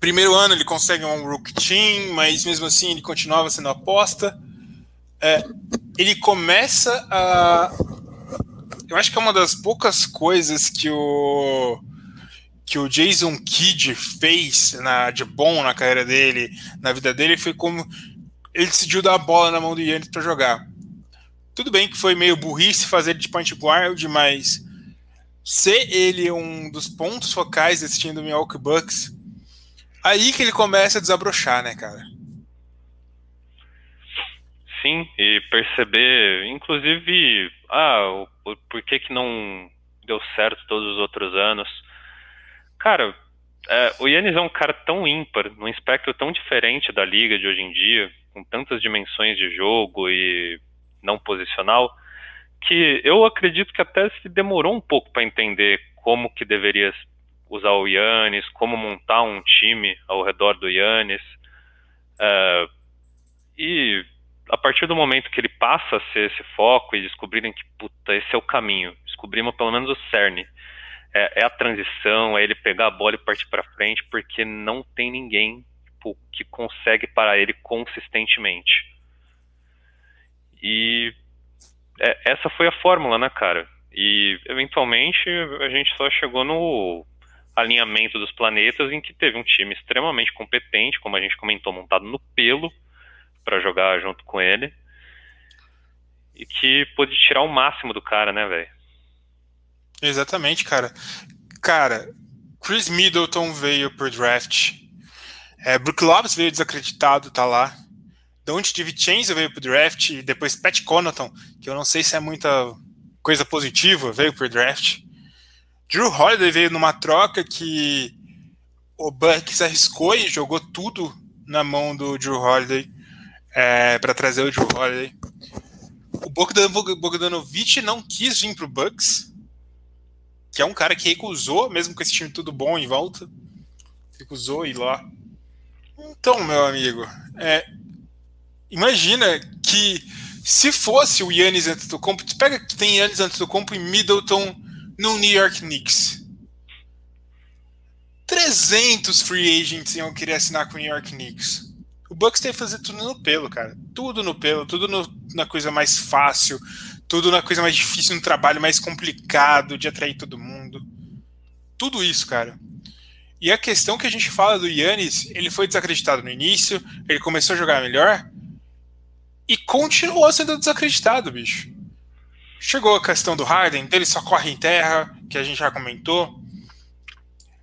Primeiro ano ele consegue um rookie team, mas mesmo assim ele continuava sendo aposta. É, ele começa a. Eu acho que é uma das poucas coisas que o que o Jason Kidd fez na, de bom na carreira dele, na vida dele, foi como ele decidiu dar a bola na mão do Yannis para jogar. Tudo bem que foi meio burrice fazer de point guard, mas ser ele um dos pontos focais desse time do Milwaukee Bucks, aí que ele começa a desabrochar, né, cara? Sim, e perceber, inclusive, ah, por, por que que não deu certo todos os outros anos. Cara, é, o Yannis é um cara tão ímpar, num espectro tão diferente da liga de hoje em dia, com tantas dimensões de jogo e não posicional, que eu acredito que até se demorou um pouco para entender como que deveria usar o Yannis, como montar um time ao redor do Yannis. Uh, e a partir do momento que ele passa a ser esse foco e descobrirem que, puta, esse é o caminho, descobrimos pelo menos o cerne, é, é a transição, é ele pegar a bola e partir para frente, porque não tem ninguém tipo, que consegue parar ele consistentemente. E é, essa foi a fórmula, né, cara? E eventualmente a gente só chegou no alinhamento dos planetas em que teve um time extremamente competente, como a gente comentou, montado no pelo para jogar junto com ele. E que pôde tirar o máximo do cara, né, velho? Exatamente, cara. Cara, Chris Middleton veio por draft. É, Brook Lopes veio desacreditado, tá lá. Dante DiVincenzo veio pro draft. E depois Pat Connaughton, que eu não sei se é muita coisa positiva, veio por draft. Drew Holiday veio numa troca que o Bucks arriscou e jogou tudo na mão do Drew Holiday é, para trazer o Drew Holiday. O Bogdan Bogdanovic não quis vir pro Bucks, que é um cara que recusou, mesmo com esse time tudo bom em volta, recusou ir lá. Então, meu amigo, é, imagina que Se fosse o Yannis Antetokounmpo, tu pega que tem Yannis Antetokounmpo em Middleton no New York Knicks. 300 free agents iam querer assinar com o New York Knicks. O Bucks tem que fazer tudo no pelo, cara. Tudo no pelo, tudo no, na coisa mais fácil, tudo na coisa mais difícil, no trabalho mais complicado de atrair todo mundo. Tudo isso, cara. E a questão que a gente fala do Yannis, ele foi desacreditado no início, ele começou a jogar melhor e continuou sendo desacreditado, bicho. Chegou a questão do Harden, dele só corre em terra, que a gente já comentou.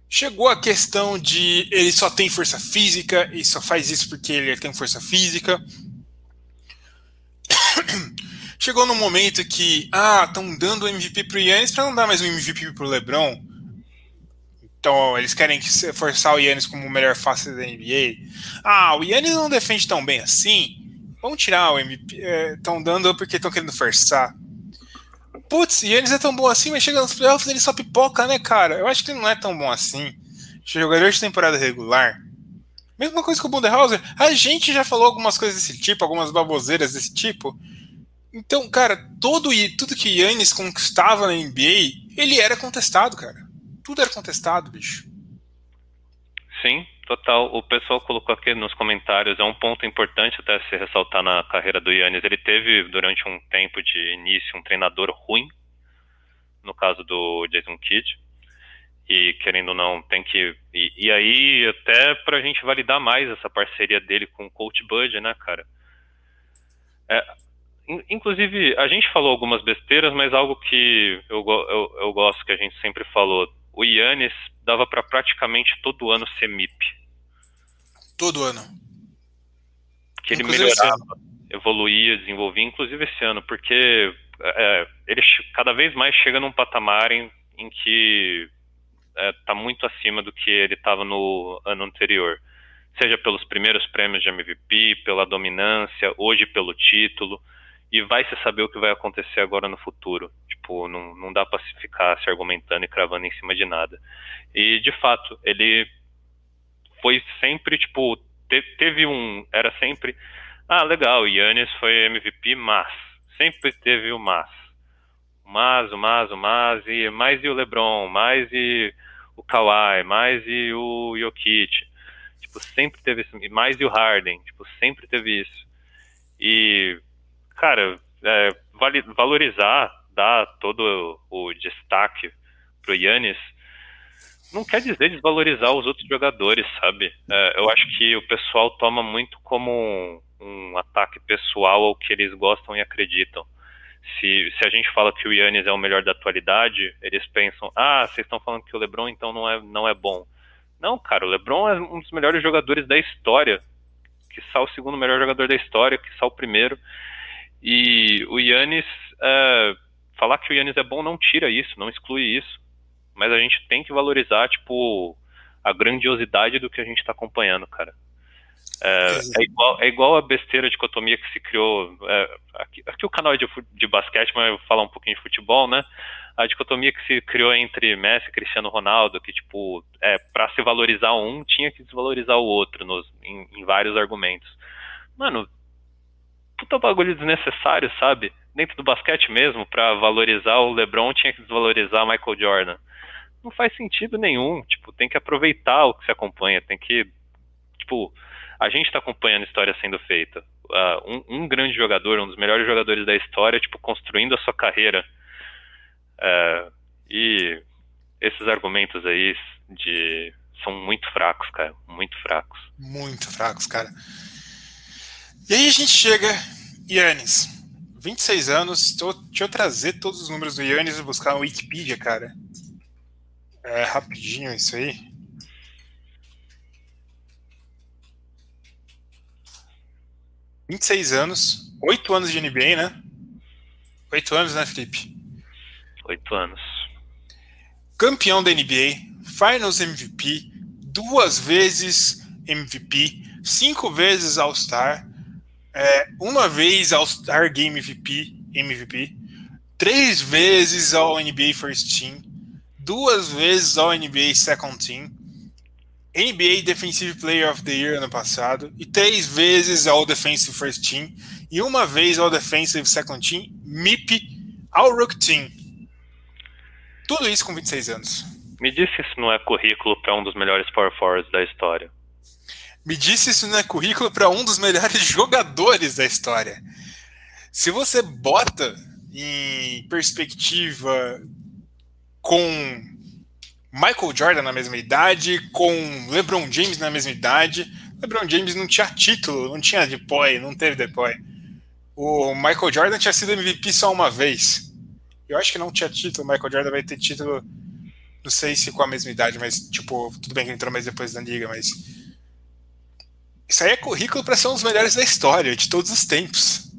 Chegou a questão de ele só tem força física e só faz isso porque ele tem força física. Chegou no momento que, ah, estão dando o MVP pro Yannis para não dar mais um MVP pro LeBron. Então, eles querem forçar o Yannis como o melhor face da NBA. Ah, o Yannis não defende tão bem assim. Vamos tirar o MVP. Estão é, dando porque estão querendo forçar. Putz, Yannis é tão bom assim, mas chega nos playoffs ele só pipoca, né, cara? Eu acho que ele não é tão bom assim. Jogador de temporada regular. Mesma coisa com o Bunderhauser. A gente já falou algumas coisas desse tipo, algumas baboseiras desse tipo. Então, cara, todo, tudo que Yannis conquistava na NBA, ele era contestado, cara tudo era contestado, bicho. Sim, total. O pessoal colocou aqui nos comentários, é um ponto importante até se ressaltar na carreira do Yannis. Ele teve, durante um tempo de início, um treinador ruim, no caso do Jason Kidd. E querendo ou não, tem que. E, e aí, até pra gente validar mais essa parceria dele com o Coach Bud, né, cara? É, inclusive, a gente falou algumas besteiras, mas algo que eu, eu, eu gosto que a gente sempre falou o Yannis dava para praticamente todo ano ser MIP. Todo ano. Que ele inclusive melhorava, evoluía, desenvolvia, inclusive esse ano, porque é, ele cada vez mais chega num patamar em, em que está é, muito acima do que ele estava no ano anterior. Seja pelos primeiros prêmios de MVP, pela dominância, hoje pelo título e vai se saber o que vai acontecer agora no futuro. Tipo, não, não dá para ficar se argumentando e cravando em cima de nada. E, de fato, ele foi sempre, tipo, te, teve um. Era sempre. Ah, legal, Yannis foi MVP, mas. Sempre teve o mas. O mas, o mas, o mas, e mais e o LeBron, mais e o Kawhi, mais e o Jokic. Tipo, sempre teve isso. Mais e o Harden. Tipo, sempre teve isso. E cara, é, valorizar, dar todo o destaque pro Yannis, não quer dizer desvalorizar os outros jogadores, sabe? É, eu acho que o pessoal toma muito como um, um, ataque pessoal ao que eles gostam e acreditam. Se, se a gente fala que o Yannis é o melhor da atualidade, eles pensam, ah, vocês estão falando que o LeBron então não é, não é bom. Não, cara, o LeBron é um dos melhores jogadores da história, que o segundo melhor jogador da história, que o primeiro. E o Yannis, é, falar que o Yannis é bom não tira isso, não exclui isso. Mas a gente tem que valorizar, tipo, a grandiosidade do que a gente está acompanhando, cara. É, é, igual, é igual a besteira dicotomia que se criou. É, aqui, aqui, o canal é de, de basquete, mas eu vou falar um pouquinho de futebol, né? A dicotomia que se criou entre Messi e Cristiano Ronaldo, que, tipo, é, para se valorizar um, tinha que desvalorizar o outro nos, em, em vários argumentos. Mano, puta bagulho desnecessário, sabe? Dentro do basquete mesmo, para valorizar o LeBron, tinha que desvalorizar Michael Jordan. Não faz sentido nenhum. Tipo, tem que aproveitar o que se acompanha, tem que. Tipo, a gente está acompanhando a história sendo feita. Uh, um, um, grande jogador, um dos melhores jogadores da história, tipo, construindo a sua carreira. Uh, e esses argumentos aí de são muito fracos, cara, muito fracos. Muito fracos, cara. E aí a gente chega, Yannis, 26 anos, tô, deixa eu trazer todos os números do Yannis e buscar no Wikipedia, cara. É rapidinho isso aí. Vinte e seis anos, oito anos de NBA, né? Oito anos, né, Felipe? Oito anos. Campeão da NBA, Finals MVP, duas vezes MVP, cinco vezes All-Star, é, uma vez ao Star Game MVP, MVP, três vezes ao NBA First Team, duas vezes ao NBA Second Team, NBA Defensive Player of the Year ano passado e três vezes ao Defensive First Team e uma vez All Defensive Second Team, MIP All Rook Team. Tudo isso com 26 anos. Me disse se não é currículo para um dos melhores power forwards da história. Me disse isso não é currículo para um dos melhores jogadores da história. Se você bota em perspectiva com Michael Jordan na mesma idade, com LeBron James na mesma idade, LeBron James não tinha título, não tinha depoy, não teve depoy. O Michael Jordan tinha sido MVP só uma vez. Eu acho que não tinha título, o Michael Jordan vai ter título, não sei se com a mesma idade, mas tipo, tudo bem que entrou mais depois da liga, mas isso aí é currículo para ser um dos melhores da história, de todos os tempos.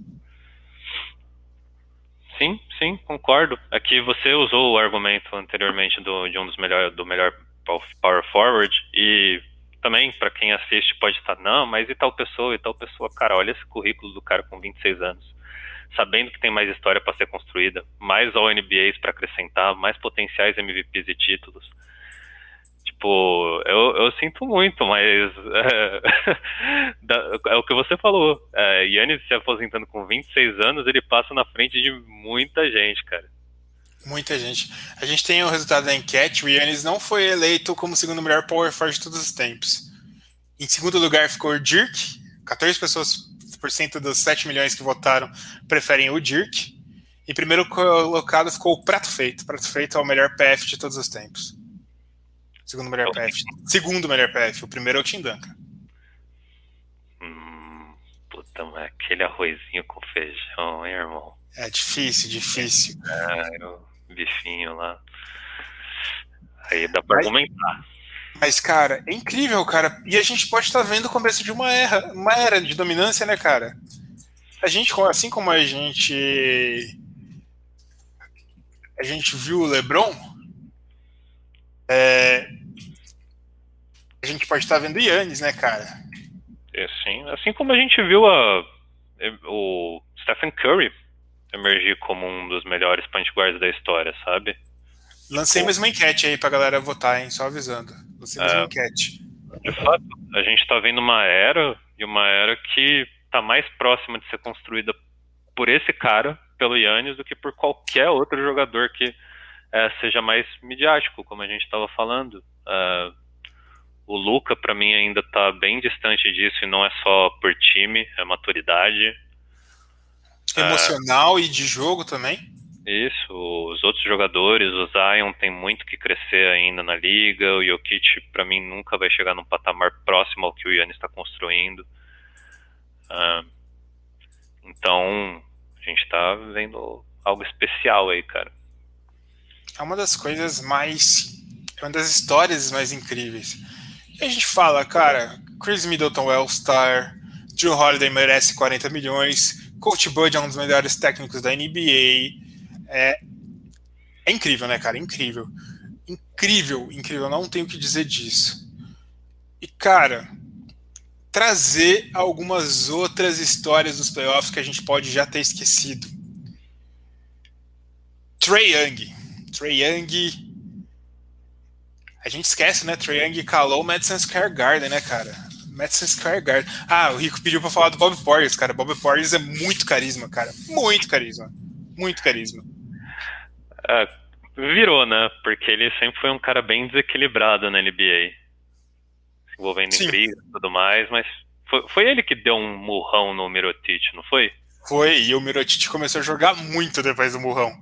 Sim, sim, concordo. Aqui você usou o argumento anteriormente do, de um dos melhores, do melhor power forward e também para quem assiste pode estar, não, mas e tal pessoa, e tal pessoa, cara, olha esse currículo do cara com 26 anos, sabendo que tem mais história para ser construída, mais All NBAs para acrescentar, mais potenciais MVPs e títulos. Tipo, eu, eu sinto muito, mas é, é o que você falou. É, Yannis se aposentando com 26 anos, ele passa na frente de muita gente, cara. Muita gente. A gente tem o resultado da enquete. O Yannis não foi eleito como segundo melhor power forward de todos os tempos. Em segundo lugar ficou o Dirk. 14 pessoas por cento dos 7 milhões que votaram preferem o Dirk. Em primeiro colocado ficou o Prato Feito. Prato Feito é o melhor PF de todos os tempos. Segundo melhor PF. Segundo melhor PF. O primeiro é o Tim Duncan. Hum, puta, mas aquele arrozinho com feijão, hein, irmão? É difícil, difícil. É, o bifinho lá. Aí dá pra mas, argumentar. Mas, cara, é incrível, cara. E a gente pode estar vendo o começo de uma era, uma era de dominância, né, cara? A gente, assim como a gente. A gente viu o LeBron, é, a gente pode estar vendo Yannis, né, cara? É, sim. Assim como a gente viu a, o Stephen Curry emergir como um dos melhores point guards da história, sabe? Lancei mais uma enquete aí pra galera votar, hein? Só avisando. Lancei mais é, uma enquete. De fato, a gente tá vendo uma era, e uma era que tá mais próxima de ser construída por esse cara, pelo Yannis, do que por qualquer outro jogador que é, seja mais midiático, como a gente estava falando. Uh, o Luca, para mim, ainda está bem distante disso, e não é só por time, é maturidade. Emocional uh, e de jogo também? Isso, os outros jogadores, o Zion tem muito que crescer ainda na liga, o Jokic, para mim, nunca vai chegar num patamar próximo ao que o Yannis está construindo. Uh, então, a gente está vendo algo especial aí, cara é uma das coisas mais. É uma das histórias mais incríveis. A gente fala, cara, Chris Middleton é All-Star, Drew Holiday merece 40 milhões, Coach Bud é um dos melhores técnicos da NBA. É, é incrível, né, cara? Incrível. Incrível, incrível. Não tenho o que dizer disso. E, cara, trazer algumas outras histórias dos playoffs que a gente pode já ter esquecido. Trey Young Trey Young. A gente esquece, né? Trey Young calou o Madison Square Garden, né, cara? Madison Square Garden. Ah, o Rico pediu pra falar do Bob Portis, cara. Bob Portis é muito carisma, cara. Muito carisma. Muito carisma. É, virou, né? Porque ele sempre foi um cara bem desequilibrado na NBA. Se envolvendo Sim. em briga e tudo mais, mas foi, foi ele que deu um murrão no Mirotic, não foi? Foi, e o Mirotic começou a jogar muito depois do murrão.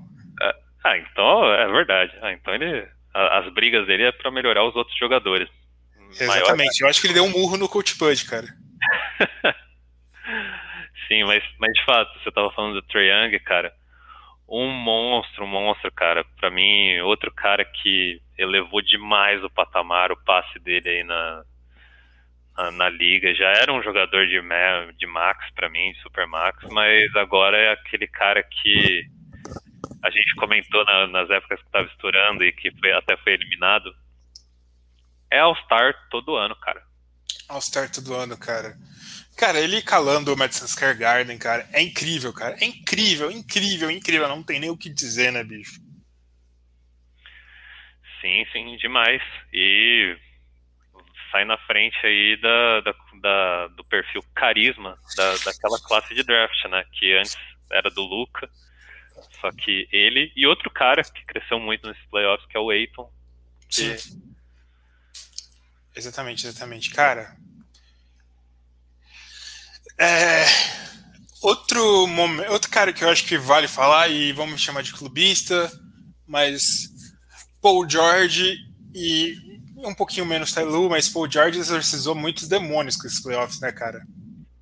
Ah, então é verdade. Ah, então ele. As brigas dele é para melhorar os outros jogadores. Exatamente. Maior... Eu acho que ele deu um murro no Coach Bud, cara. Sim, mas, mas de fato, você tava falando do Trae Young, cara. Um monstro, um monstro, cara. Para mim, outro cara que elevou demais o patamar, o passe dele aí na, na, na liga. Já era um jogador de, de max para mim, de super max, mas agora é aquele cara que a gente comentou na, nas épocas que estava estourando e que foi, até foi eliminado. É All-Star todo ano, cara. All-Star todo ano, cara. Cara, ele calando o Madison Square Garden, cara, é incrível, cara. É incrível, incrível, incrível. Não tem nem o que dizer, né, bicho? Sim, sim, demais. E sai na frente aí da, da da, do perfil carisma da, daquela classe de draft, né? Que antes era do Luca. Só que ele e outro cara que cresceu muito nesses playoffs, que é o Aiton. Que... Sim. Exatamente, exatamente. Cara. É, outro, momento, outro cara que eu acho que vale falar, e vamos chamar de clubista, mas Paul George e um pouquinho menos Tyloo, mas Paul George exorcizou muitos demônios com esses playoffs, né, cara?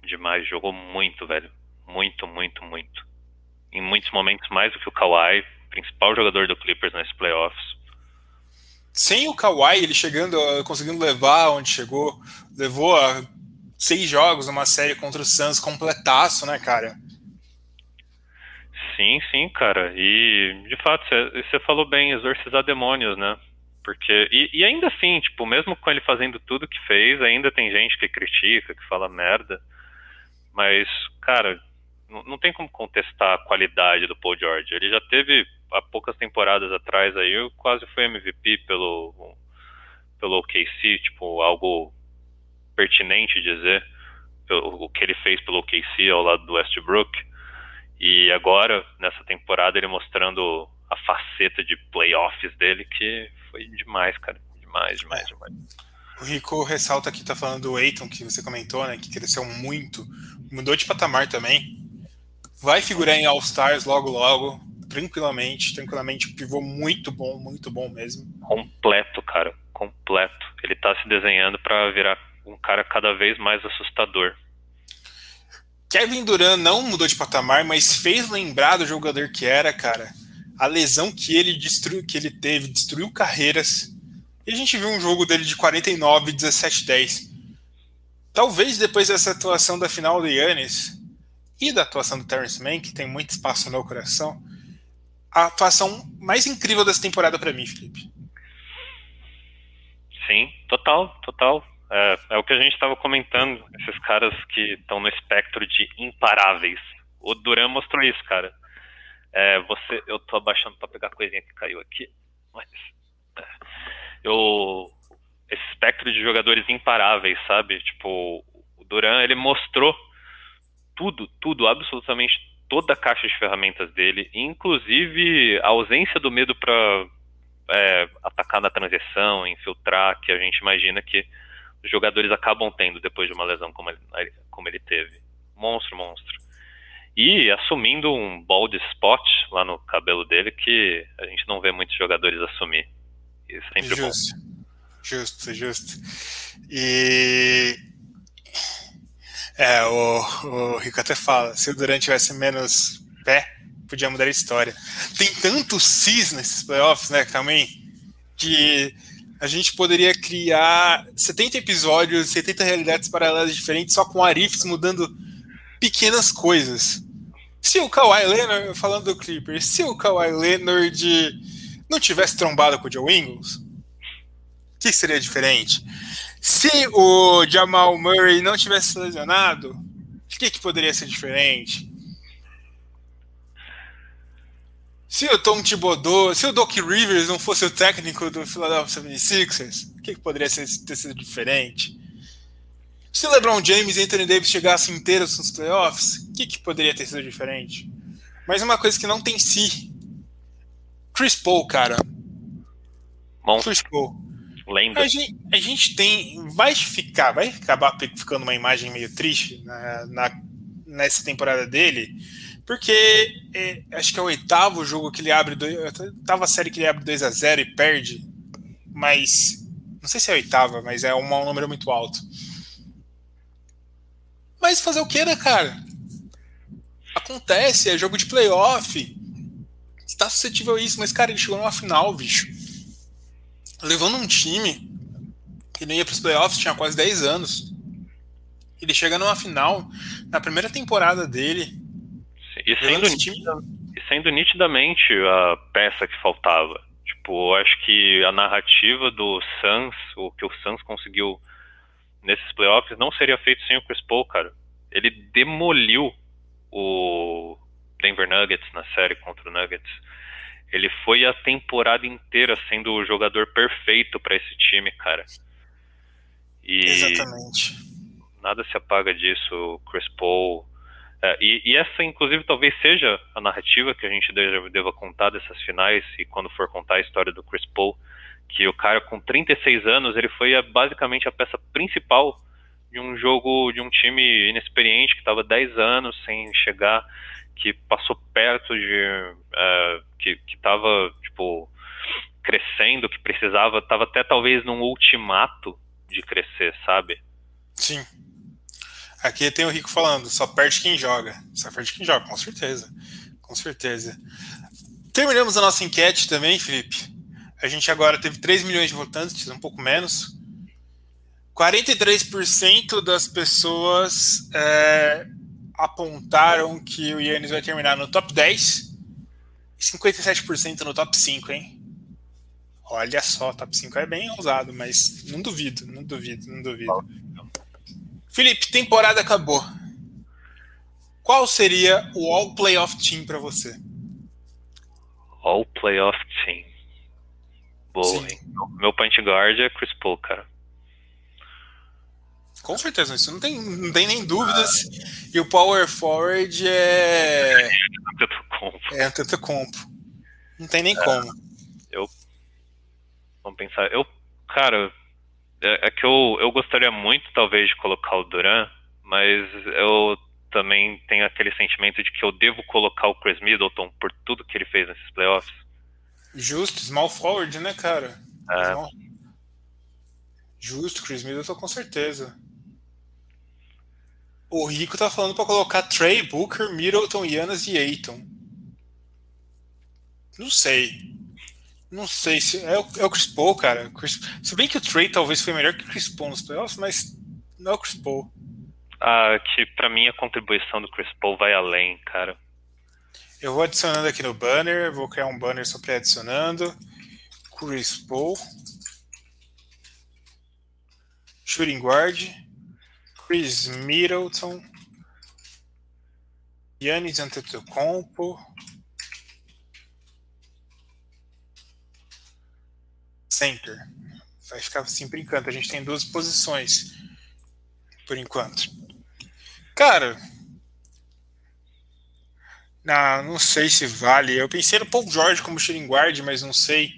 Demais, jogou muito, velho. Muito, muito, muito. Em muitos momentos mais do que o Kawhi, principal jogador do Clippers nesses playoffs. Sem o Kawhi, ele chegando, conseguindo levar onde chegou, levou a seis jogos numa série contra o Suns completaço, né, cara? Sim, sim, cara. E de fato, você falou bem, exorcizar demônios, né? Porque, e, e, ainda assim, tipo, mesmo com ele fazendo tudo que fez, ainda tem gente que critica, que fala merda. Mas, cara, não, não tem como contestar a qualidade do Paul George. Ele já teve, há poucas temporadas atrás aí, quase foi MVP pelo, pelo OKC, tipo, algo pertinente dizer, pelo, o que ele fez pelo OKC ao lado do Westbrook. E agora, nessa temporada, ele mostrando a faceta de playoffs dele, que foi demais, cara. Demais, demais, demais. O Rico ressalta aqui, tá falando do Eiton, que você comentou, né? Que cresceu muito. Mudou de patamar também. Vai figurar em All-Stars logo, logo. Tranquilamente, tranquilamente. Pivô muito bom, muito bom mesmo. Completo, cara. Completo. Ele tá se desenhando para virar um cara cada vez mais assustador. Kevin Durant não mudou de patamar, mas fez lembrar do jogador que era, cara a lesão que ele destruiu, que ele teve, destruiu carreiras. E a gente viu um jogo dele de 49, 17, 10. Talvez depois dessa atuação da final do Yannis e da atuação do Terrence Mann, que tem muito espaço no meu coração, a atuação mais incrível dessa temporada para mim, Felipe. Sim, total, total. É, é o que a gente estava comentando, esses caras que estão no espectro de imparáveis. O Duran mostrou isso, cara. É, você, eu tô abaixando para pegar a coisinha que caiu aqui, mas é, eu esse espectro de jogadores imparáveis, sabe? Tipo, o Duran, ele mostrou tudo, tudo, absolutamente toda a caixa de ferramentas dele, inclusive a ausência do medo para é, atacar na transição, infiltrar, que a gente imagina que os jogadores acabam tendo depois de uma lesão como ele, como ele teve. Monstro, monstro e assumindo um bald spot lá no cabelo dele que a gente não vê muitos jogadores assumir. E é sempre justo, bom. Justo, justo. E é, o, o Rico até fala, se o Durant tivesse menos pé, podia mudar a história. Tem tanto cis nesses playoffs, né, também, que a gente poderia criar 70 episódios, 70 realidades paralelas diferentes, só com Arifs mudando pequenas coisas. Se o Kawhi Leonard, falando do Clippers, se o Kawhi Leonard não tivesse trombado com o Joe Ingles, o que seria diferente? Se o Jamal Murray não tivesse lesionado, o que, que poderia ser diferente? Se o Tom Thibodeau, se o Doc Rivers não fosse o técnico do Philadelphia 76ers, o que, que poderia ser, ter sido diferente? Se LeBron James e Anthony Davis chegassem inteiros nos playoffs, o que, que poderia ter sido diferente? Mas uma coisa que não tem si. Chris Paul, cara. Bom, Chris Paul. Lenda. A gente, a gente tem. Vai ficar, vai acabar ficando uma imagem meio triste na, na nessa temporada dele, porque é, acho que é o oitavo jogo que ele abre. Do, oitava série que ele abre 2 a 0 e perde, mas. Não sei se é a oitava, mas é um, um número muito alto. Mas fazer o que, né, cara? Acontece, é jogo de playoff. Está suscetível a isso, mas, cara, ele chegou numa final, bicho. Levando um time que não ia para os playoffs, tinha quase 10 anos. Ele chega numa final, na primeira temporada dele. E sendo, time... e sendo nitidamente a peça que faltava. Tipo, eu acho que a narrativa do Suns, o que o Suns conseguiu nesses playoffs não seria feito sem o Chris Paul, cara. Ele demoliu o Denver Nuggets na série contra o Nuggets. Ele foi a temporada inteira sendo o jogador perfeito para esse time, cara. E Exatamente. nada se apaga disso. Chris Paul. É, e, e, essa, inclusive, talvez seja a narrativa que a gente deva, deva contar dessas finais, e quando for contar a história do Chris Paul, que o cara com 36 anos, ele foi a, basicamente a peça principal de um jogo de um time inexperiente que estava 10 anos sem chegar, que passou perto de. Uh, que estava, tipo, crescendo, que precisava, estava até talvez num ultimato de crescer, sabe? Sim. Aqui tem o Rico falando, só perde quem joga. Só perde quem joga, com certeza. Com certeza. Terminamos a nossa enquete também, Felipe. A gente agora teve 3 milhões de votantes, um pouco menos. 43% das pessoas é, apontaram que o Yannis vai terminar no top 10 e 57% no top 5, hein? Olha só, top 5 é bem ousado, mas não duvido, não duvido, não duvido. Felipe, temporada acabou. Qual seria o All Playoff Team para você? All Playoff Team. Boa, hein? Meu point guard é Chris Paul, cara. Com certeza, isso não tem, não tem nem dúvidas. E o Power Forward é. É Antetokounmpo. Não tem nem é, como. Eu. Vamos pensar. Eu. Cara, é, é, que eu, eu gostaria muito, talvez, de colocar o Duran, mas eu também tenho aquele sentimento de que eu devo colocar o Chris Middleton por tudo que ele fez nesses playoffs. Justo, small forward, né, cara? É. Small... Justo, Chris Middleton com certeza. O Rico tá falando para colocar Trey, Booker, Middleton, Yanas e Aiton. Não sei. Não sei se. É o, é o Chris Paul, cara. Chris, se bem que o Trey talvez foi melhor que o Chris Paul nos playoffs, mas não é o Chris Paul. Ah, que pra mim a contribuição do Chris Paul vai além, cara. Eu vou adicionando aqui no banner, vou criar um banner só para adicionando. Chris Paul. Shooting guard. Chris Middleton. Yannis Antetokounmpo. Center. Vai ficar assim por enquanto. A gente tem duas posições por enquanto. Cara, não, não sei se vale. Eu pensei no Paul George como shooting guard, mas não sei.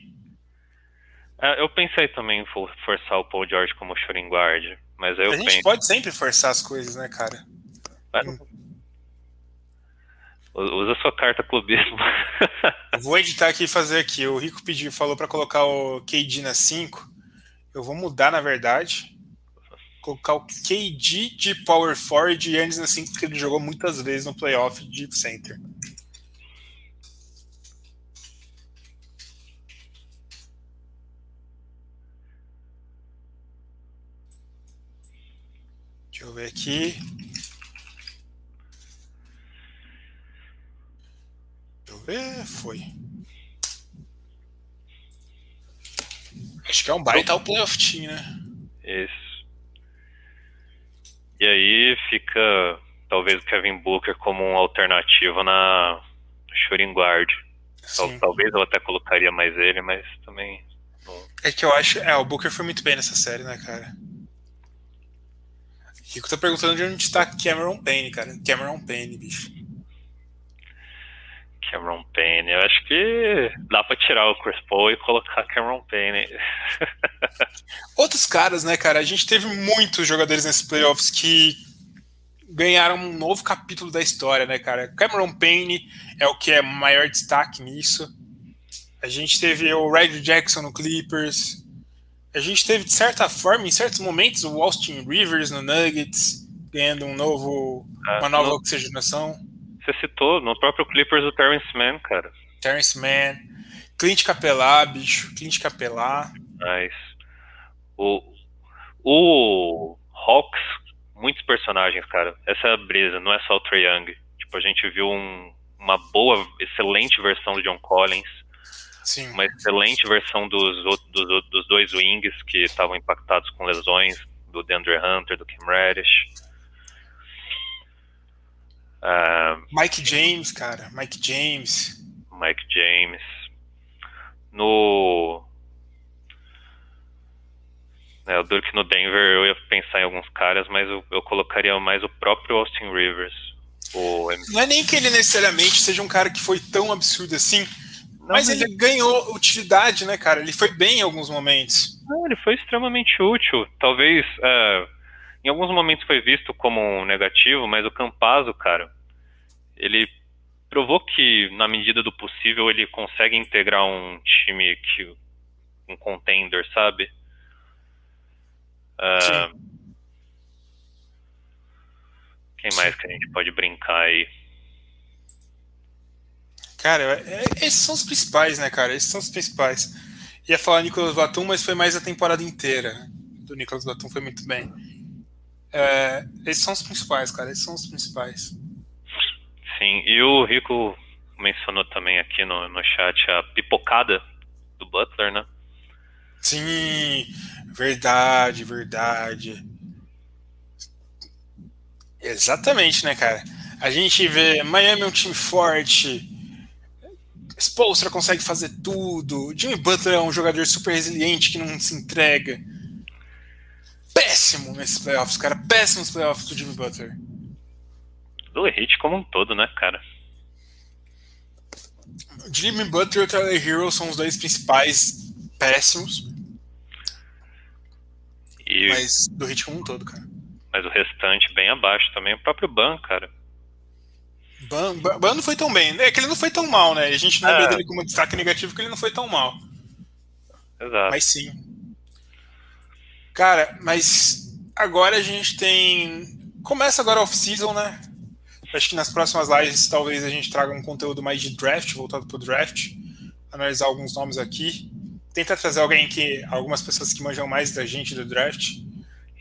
É, eu pensei também em forçar o Paul George como shooting guard, mas eu A gente penso... pode sempre forçar as coisas, né, cara? É. Hum. Usa sua carta clubismo. vou editar aqui e fazer aqui. O Rico pediu, falou para colocar o KD na 5. Eu vou mudar, na verdade. Colocar o KD de Power Forward e Yannis na 5, porque ele jogou muitas vezes no playoff de center. Deixa eu ver aqui. Deixa eu ver. Foi. Acho que é um baita o playoff team, né? Isso. E aí fica talvez o Kevin Booker como uma alternativa na shooting guard. Sim. Talvez eu até colocaria mais ele, mas também. É que eu acho. É, o Booker foi muito bem nessa série, né, cara? Rico tá perguntando de onde está Cameron Payne, cara. Cameron Payne, bicho. Cameron Payne, eu acho que dá pra tirar o Chris Paul e colocar Cameron Payne. Outros caras, né, cara? A gente teve muitos jogadores nesses playoffs que ganharam um novo capítulo da história, né, cara? Cameron Payne é o que é maior destaque nisso. A gente teve o Red Jackson no Clippers. A gente teve, de certa forma, em certos momentos, o Austin Rivers no Nuggets, ganhando um novo, ah, uma nova no, oxigenação. Você citou no próprio Clippers o Terrence Mann, cara. Terrence Mann. Clint Capelá, bicho. Clint Capelá. Nice. O, o Hawks, muitos personagens, cara. Essa é a brisa, não é só o Trae Young. Tipo, a gente viu um, uma boa, excelente versão do John Collins Sim. uma excelente versão dos, dos, dos dois wings que estavam impactados com lesões, do DeAndre Hunter, do Kim Reddish. Uh, Mike James, cara, Mike James. Mike James. No É, o Dirk no Denver, eu ia pensar em alguns caras, mas eu, eu colocaria mais o próprio Austin Rivers. O... Não é nem que ele necessariamente seja um cara que foi tão absurdo assim, não, mas, mas, ele ganhou utilidade, né, cara? Ele foi bem em alguns momentos. Não, ele foi extremamente útil. Talvez é, em alguns momentos foi visto como um negativo, mas o Campazzo, cara, ele provou que na medida do possível ele consegue integrar um time que um contender, sabe? Uh, quem mais que a gente pode brincar aí? Cara, é, esses são os principais, né, cara? Esses são os principais. Ia falar Nicolas Batum, mas foi mais a temporada inteira do Nicolas Batum, foi muito bem. É, esses são os principais, cara. Esses são os principais. Sim, e o Rico mencionou também aqui no, no chat a pipocada do Butler, né? Sim, verdade, verdade. Exatamente, né, cara? A gente vê Miami é um time forte, Spolstra consegue fazer tudo, Jimmy Butler é um jogador super resiliente que não se entrega. Péssimo nesses playoffs, cara. Péssimo nos playoffs do Jimmy Butler. Do Heat como um todo, né, cara? Jimmy Butler e o Tyler Hero são os dois principais péssimos. E... Mas do Heat como um todo, cara. Mas o restante bem abaixo também. O próprio Ban, cara. Ban, Ban, Ban não foi tão bem. É que ele não foi tão mal, né? A gente não é. vê dele como destaque negativo porque ele não foi tão mal. Exato. Mas sim. Cara, mas agora a gente tem. Começa agora a off-season, né? Acho que nas próximas lives talvez a gente traga um conteúdo mais de draft, voltado pro draft. Analisar alguns nomes aqui. Tentar trazer alguém que. algumas pessoas que manjam mais da gente do draft.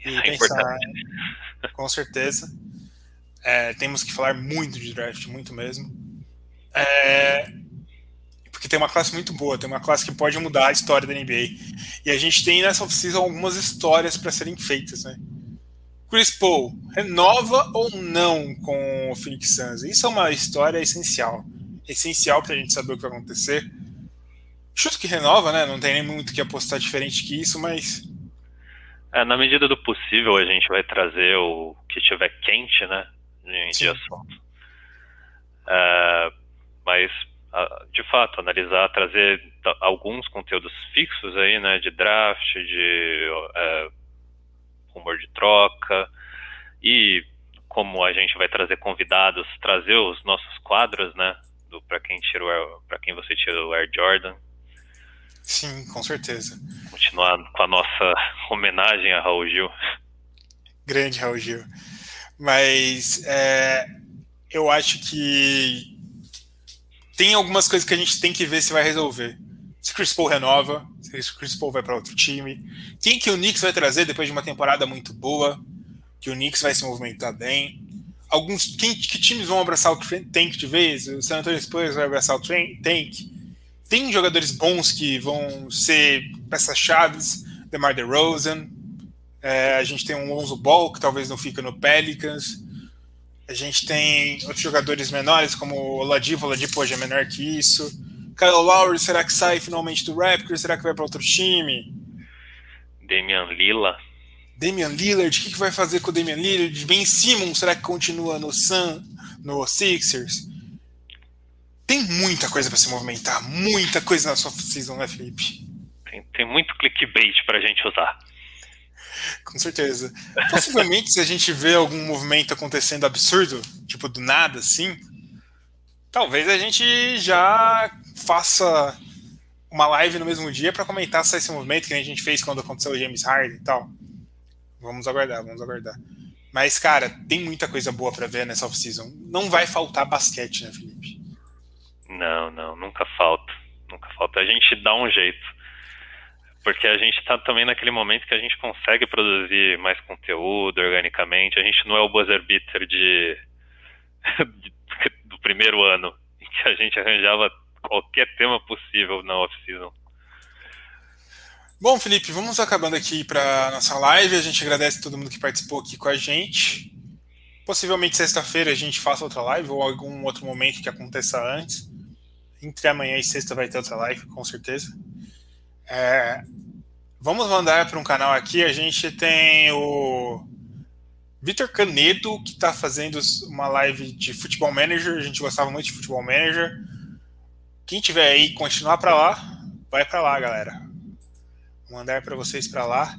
E é pensar. Com certeza. É, temos que falar muito de draft, muito mesmo. É, porque tem uma classe muito boa, tem uma classe que pode mudar a história da NBA. E a gente tem nessa oficina algumas histórias para serem feitas, né? Chris Paul, renova ou não com o Phoenix Suns? Isso é uma história essencial. Essencial para a gente saber o que vai acontecer. Chuto que renova, né? Não tem nem muito que apostar diferente que isso, mas. É, na medida do possível, a gente vai trazer o que estiver quente, né? De, de assunto. Uh, mas, uh, de fato, analisar, trazer alguns conteúdos fixos aí, né, de draft, de uh, rumor de troca, e como a gente vai trazer convidados, trazer os nossos quadros, né, para quem tirou, para quem você tirou o Air Jordan. Sim, com certeza. Continuar com a nossa homenagem a Raul Gil. Grande Raul Gil. Mas é, eu acho que tem algumas coisas que a gente tem que ver se vai resolver. Se Chris Paul renova, se Chris Paul vai para outro time. Quem que o Knicks vai trazer depois de uma temporada muito boa? Que o Knicks vai se movimentar bem. Alguns, quem, que times vão abraçar o tank de vez? O San Antonio Spurs vai abraçar o tank. Tem jogadores bons que vão ser peças-chaves. DeMar DeRozan, é, a gente tem um Lonzo Ball, que talvez não fica no Pelicans. A gente tem outros jogadores menores, como o Oladipo. O Oladipo hoje é menor que isso. Kyle Lowry, será que sai finalmente do Raptors? Será que vai para outro time? Damian Lillard. Damian Lillard, o que, que vai fazer com o Damian Lillard? Ben Simmons, será que continua no Sun, no Sixers? Tem muita coisa para se movimentar, muita coisa na sua season, né, Felipe? Tem, tem muito clickbait para a gente usar. Com certeza. Possivelmente, se a gente vê algum movimento acontecendo absurdo, tipo do nada, assim, talvez a gente já faça uma live no mesmo dia para comentar só esse movimento que a gente fez quando aconteceu o James Harden e tal. Vamos aguardar, vamos aguardar. Mas, cara, tem muita coisa boa para ver nessa off-season. Não vai faltar basquete, né, Felipe? Não, não, nunca falta. Nunca falta. A gente dá um jeito. Porque a gente está também naquele momento que a gente consegue produzir mais conteúdo organicamente. A gente não é o buzzer beater de, do primeiro ano, em que a gente arranjava qualquer tema possível na off-season. Bom, Felipe, vamos acabando aqui para nossa live. A gente agradece todo mundo que participou aqui com a gente. Possivelmente sexta-feira a gente faça outra live ou algum outro momento que aconteça antes. Entre amanhã e sexta vai ter outra live, com certeza. É, Vamos mandar para um canal aqui. A gente tem o Vitor Canedo, que está fazendo uma live de Futebol Manager. A gente gostava muito de Futebol Manager. Quem tiver aí continuar para lá, vai para lá, galera. Vou mandar para vocês para lá.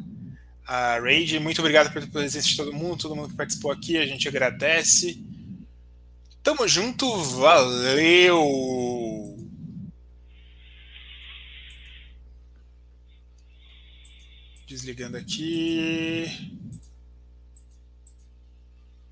A Raid, muito obrigado pela presença de todo mundo, todo mundo que participou aqui, a gente agradece. Tamo junto, valeu! Desligando aqui.